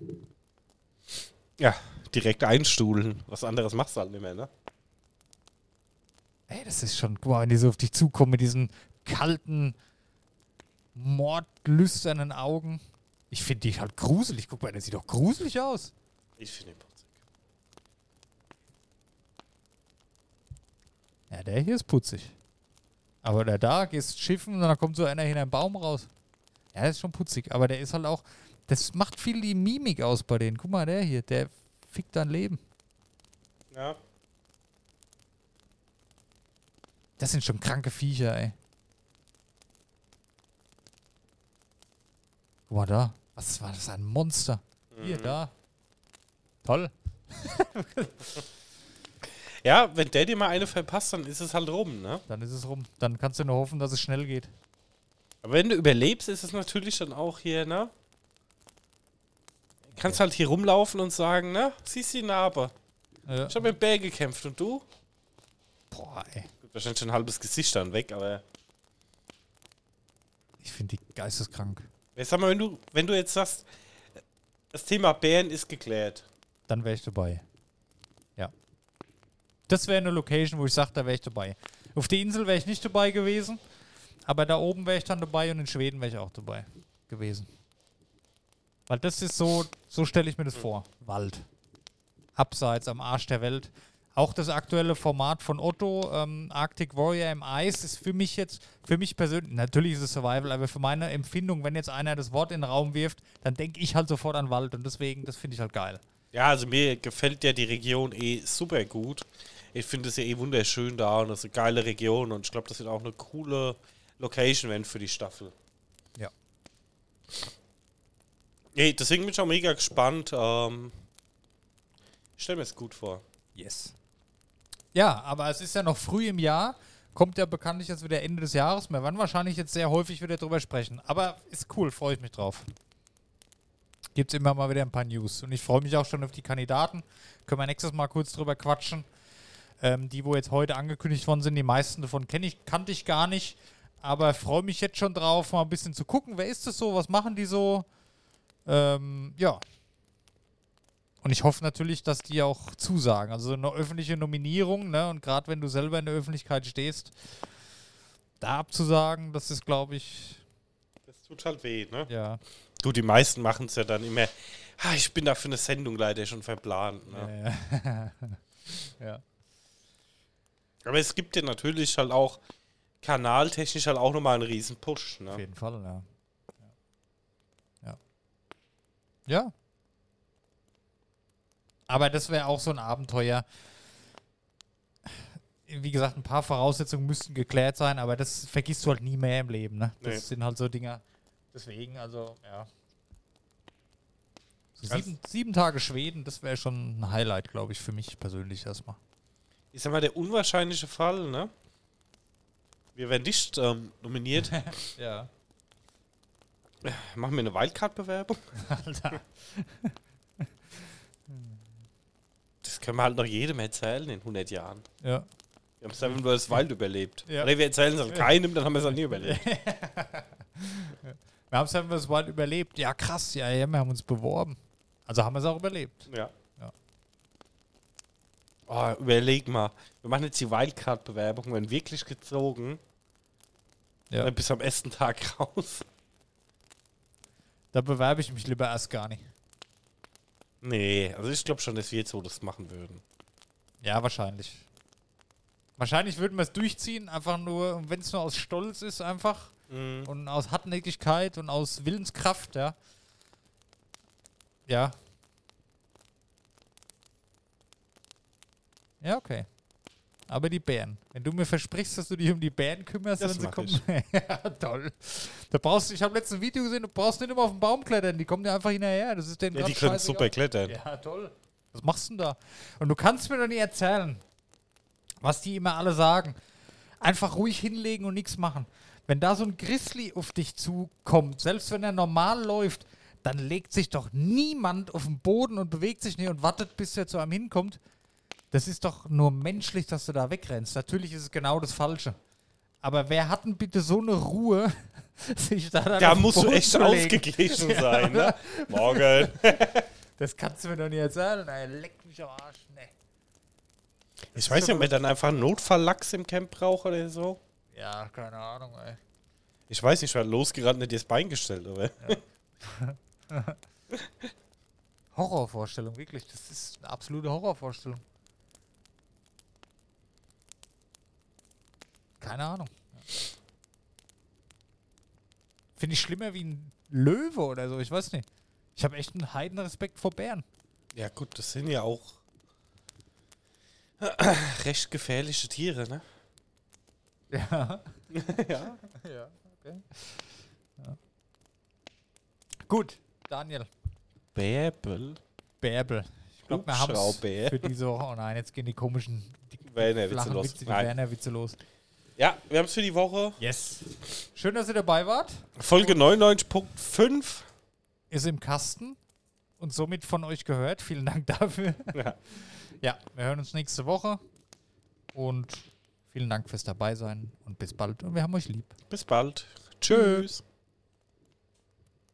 Speaker 3: Ja, direkt einstuhlen. Was anderes machst du halt nicht mehr, ne?
Speaker 2: Ey, das ist schon. Guck mal, wenn die so auf dich zukommen mit diesen kalten, mordlüsternen Augen. Ich finde die halt gruselig. Guck mal, der sieht doch gruselig aus.
Speaker 3: Ich finde die putzig.
Speaker 2: Ja, der hier ist putzig. Aber der da, gehst schiffen und dann kommt so einer hinter einem Baum raus. Ja, der ist schon putzig. Aber der ist halt auch. Das macht viel die Mimik aus bei denen. Guck mal, der hier, der fickt dein Leben.
Speaker 3: Ja.
Speaker 2: Das sind schon kranke Viecher, ey. Guck mal da. Was war das? Ein Monster. Hier, da. Toll.
Speaker 3: Ja, wenn der dir mal eine verpasst, dann ist es halt rum, ne?
Speaker 2: Dann ist es rum. Dann kannst du nur hoffen, dass es schnell geht.
Speaker 3: Aber wenn du überlebst, ist es natürlich dann auch hier, ne? Kannst halt hier rumlaufen und sagen, ne? Siehst du die Narbe?
Speaker 2: Ja.
Speaker 3: Ich habe mit Bär gekämpft und du?
Speaker 2: Boah, ey.
Speaker 3: Gut, wahrscheinlich schon ein halbes Gesicht dann weg, aber.
Speaker 2: Ich finde die geisteskrank.
Speaker 3: Jetzt sag mal, wenn du, wenn du jetzt sagst, das Thema Bären ist geklärt.
Speaker 2: Dann wäre ich dabei. Ja. Das wäre eine Location, wo ich sage, da wäre ich dabei. Auf der Insel wäre ich nicht dabei gewesen, aber da oben wäre ich dann dabei und in Schweden wäre ich auch dabei gewesen. Weil das ist so, so stelle ich mir das vor. Wald. Abseits, am Arsch der Welt. Auch das aktuelle Format von Otto, ähm, Arctic Warrior im Eis, ist für mich jetzt, für mich persönlich, natürlich ist es Survival, aber für meine Empfindung, wenn jetzt einer das Wort in den Raum wirft, dann denke ich halt sofort an Wald und deswegen, das finde ich halt geil.
Speaker 3: Ja, also mir gefällt ja die Region eh super gut. Ich finde es ja eh wunderschön da und das ist eine geile Region und ich glaube, das wird auch eine coole Location werden für die Staffel.
Speaker 2: Ja.
Speaker 3: Nee, deswegen bin ich auch mega gespannt. Ähm, ich stelle mir es gut vor.
Speaker 2: Yes. Ja, aber es ist ja noch früh im Jahr. Kommt ja bekanntlich jetzt wieder Ende des Jahres. Wir werden wahrscheinlich jetzt sehr häufig wieder drüber sprechen. Aber ist cool, freue ich mich drauf. Gibt es immer mal wieder ein paar News. Und ich freue mich auch schon auf die Kandidaten. Können wir nächstes Mal kurz drüber quatschen. Ähm, die, wo jetzt heute angekündigt worden sind, die meisten davon kenne ich, kannte ich gar nicht. Aber freue mich jetzt schon drauf, mal ein bisschen zu gucken. Wer ist das so? Was machen die so? Ähm, ja, und ich hoffe natürlich, dass die auch zusagen. Also so eine öffentliche Nominierung, ne? Und gerade wenn du selber in der Öffentlichkeit stehst, da abzusagen, das ist, glaube ich,
Speaker 3: Das tut halt weh, ne?
Speaker 2: ja.
Speaker 3: Du, die meisten machen es ja dann immer. Ah, ich bin da für eine Sendung leider schon verplant. Ne?
Speaker 2: Ja. ja.
Speaker 3: Aber es gibt ja natürlich halt auch kanaltechnisch halt auch nochmal einen riesen Push.
Speaker 2: Auf
Speaker 3: Ne?
Speaker 2: jeden Fall, ja. Ja. Aber das wäre auch so ein Abenteuer. Wie gesagt, ein paar Voraussetzungen müssten geklärt sein, aber das vergisst du halt nie mehr im Leben. Ne? Das
Speaker 3: Nee.
Speaker 2: sind halt so Dinge. Deswegen, also, ja. So sieben, sieben Tage Schweden, das wäre schon ein Highlight, glaube ich, für mich persönlich erstmal.
Speaker 3: Ich sag mal, der unwahrscheinliche Fall, ne? Wir werden nicht ähm, nominiert.
Speaker 2: Ja.
Speaker 3: Machen wir eine Wildcard-Bewerbung?
Speaker 2: Alter.
Speaker 3: Das können wir halt noch jedem erzählen in 100 Jahren.
Speaker 2: Ja.
Speaker 3: Wir haben Seven vs. Wild überlebt.
Speaker 2: Ja.
Speaker 3: Oder wir erzählen es halt keinem, dann haben wir es halt nie überlebt.
Speaker 2: Wir haben Seven vs. Wild überlebt. Ja, krass. Ja, ja, wir haben uns beworben. Also haben wir es auch überlebt.
Speaker 3: Ja.
Speaker 2: Ja.
Speaker 3: Oh, überleg mal. Wir machen jetzt die Wildcard-Bewerbung, werden wirklich gezogen.
Speaker 2: Ja.
Speaker 3: Dann bis am ersten Tag raus.
Speaker 2: Da bewerbe ich mich lieber erst gar nicht.
Speaker 3: Nee, also ich glaube schon, dass wir jetzt so das machen würden.
Speaker 2: Ja, wahrscheinlich. Wahrscheinlich würden wir es durchziehen, einfach nur, wenn es nur aus Stolz ist, einfach.
Speaker 3: Mhm.
Speaker 2: Und aus Hartnäckigkeit und aus Willenskraft, ja. Ja. Ja, okay. Aber die Bären. Wenn du mir versprichst, dass du dich um die Bären kümmerst,
Speaker 3: Das
Speaker 2: wenn sie kommen. ja, toll. Da brauchst du, ich habe letztes Video gesehen, du brauchst nicht immer auf den Baum klettern, die kommen dir einfach hinterher. Das ist denen
Speaker 3: Ja, die können super klettern.
Speaker 2: Ja, toll. Was machst du denn da? Und du kannst mir doch nicht erzählen, was die immer alle sagen. Einfach ruhig hinlegen und nichts machen. Wenn da so ein Grizzly auf dich zukommt, selbst wenn er normal läuft, dann legt sich doch niemand auf den Boden und bewegt sich nicht und wartet, bis er zu einem hinkommt. Das ist doch nur menschlich, dass du da wegrennst. Natürlich ist es genau das Falsche. Aber wer hat denn bitte so eine Ruhe, sich da dann
Speaker 3: Da musst du
Speaker 2: Boden
Speaker 3: echt
Speaker 2: zu legen?
Speaker 3: ausgeglichen sein, ne? Morgen.
Speaker 2: Das kannst du mir doch nicht erzählen. Ey, leck mich am Arsch. Nee.
Speaker 3: Ich weiß nicht, ob man dann einfach einen Notfalllachs im Camp braucht oder so.
Speaker 2: Ja, keine Ahnung, ey.
Speaker 3: Ich weiß nicht, ich war losgerannt und dir das Bein gestellt, aber.
Speaker 2: Horrorvorstellung, wirklich. Das ist eine absolute Horrorvorstellung. Keine Ahnung. Finde ich schlimmer wie ein Löwe oder so, ich weiß nicht. Ich habe echt einen heiden Respekt vor Bären.
Speaker 3: Ja, gut, das sind ja auch recht gefährliche Tiere, ne?
Speaker 2: Ja.
Speaker 3: ja.
Speaker 2: ja, okay. Ja. Gut, Daniel.
Speaker 3: Bärbel.
Speaker 2: Bärbel. Ich glaube, wir haben es für diese Woche. Oh nein, jetzt gehen die komischen, die
Speaker 3: Werner-Witze
Speaker 2: flachen
Speaker 3: los.
Speaker 2: Witze, die
Speaker 3: Nein.
Speaker 2: Werner-Witze los.
Speaker 3: Ja, wir haben es für die Woche.
Speaker 2: Yes. Schön, dass ihr dabei wart.
Speaker 3: Folge 99.5.
Speaker 2: Ist im Kasten und somit von euch gehört. Vielen Dank dafür.
Speaker 3: Ja.
Speaker 2: Ja, wir hören uns nächste Woche. Und vielen Dank fürs Dabeisein und bis bald. Und wir haben euch lieb.
Speaker 3: Bis bald. Tschüss.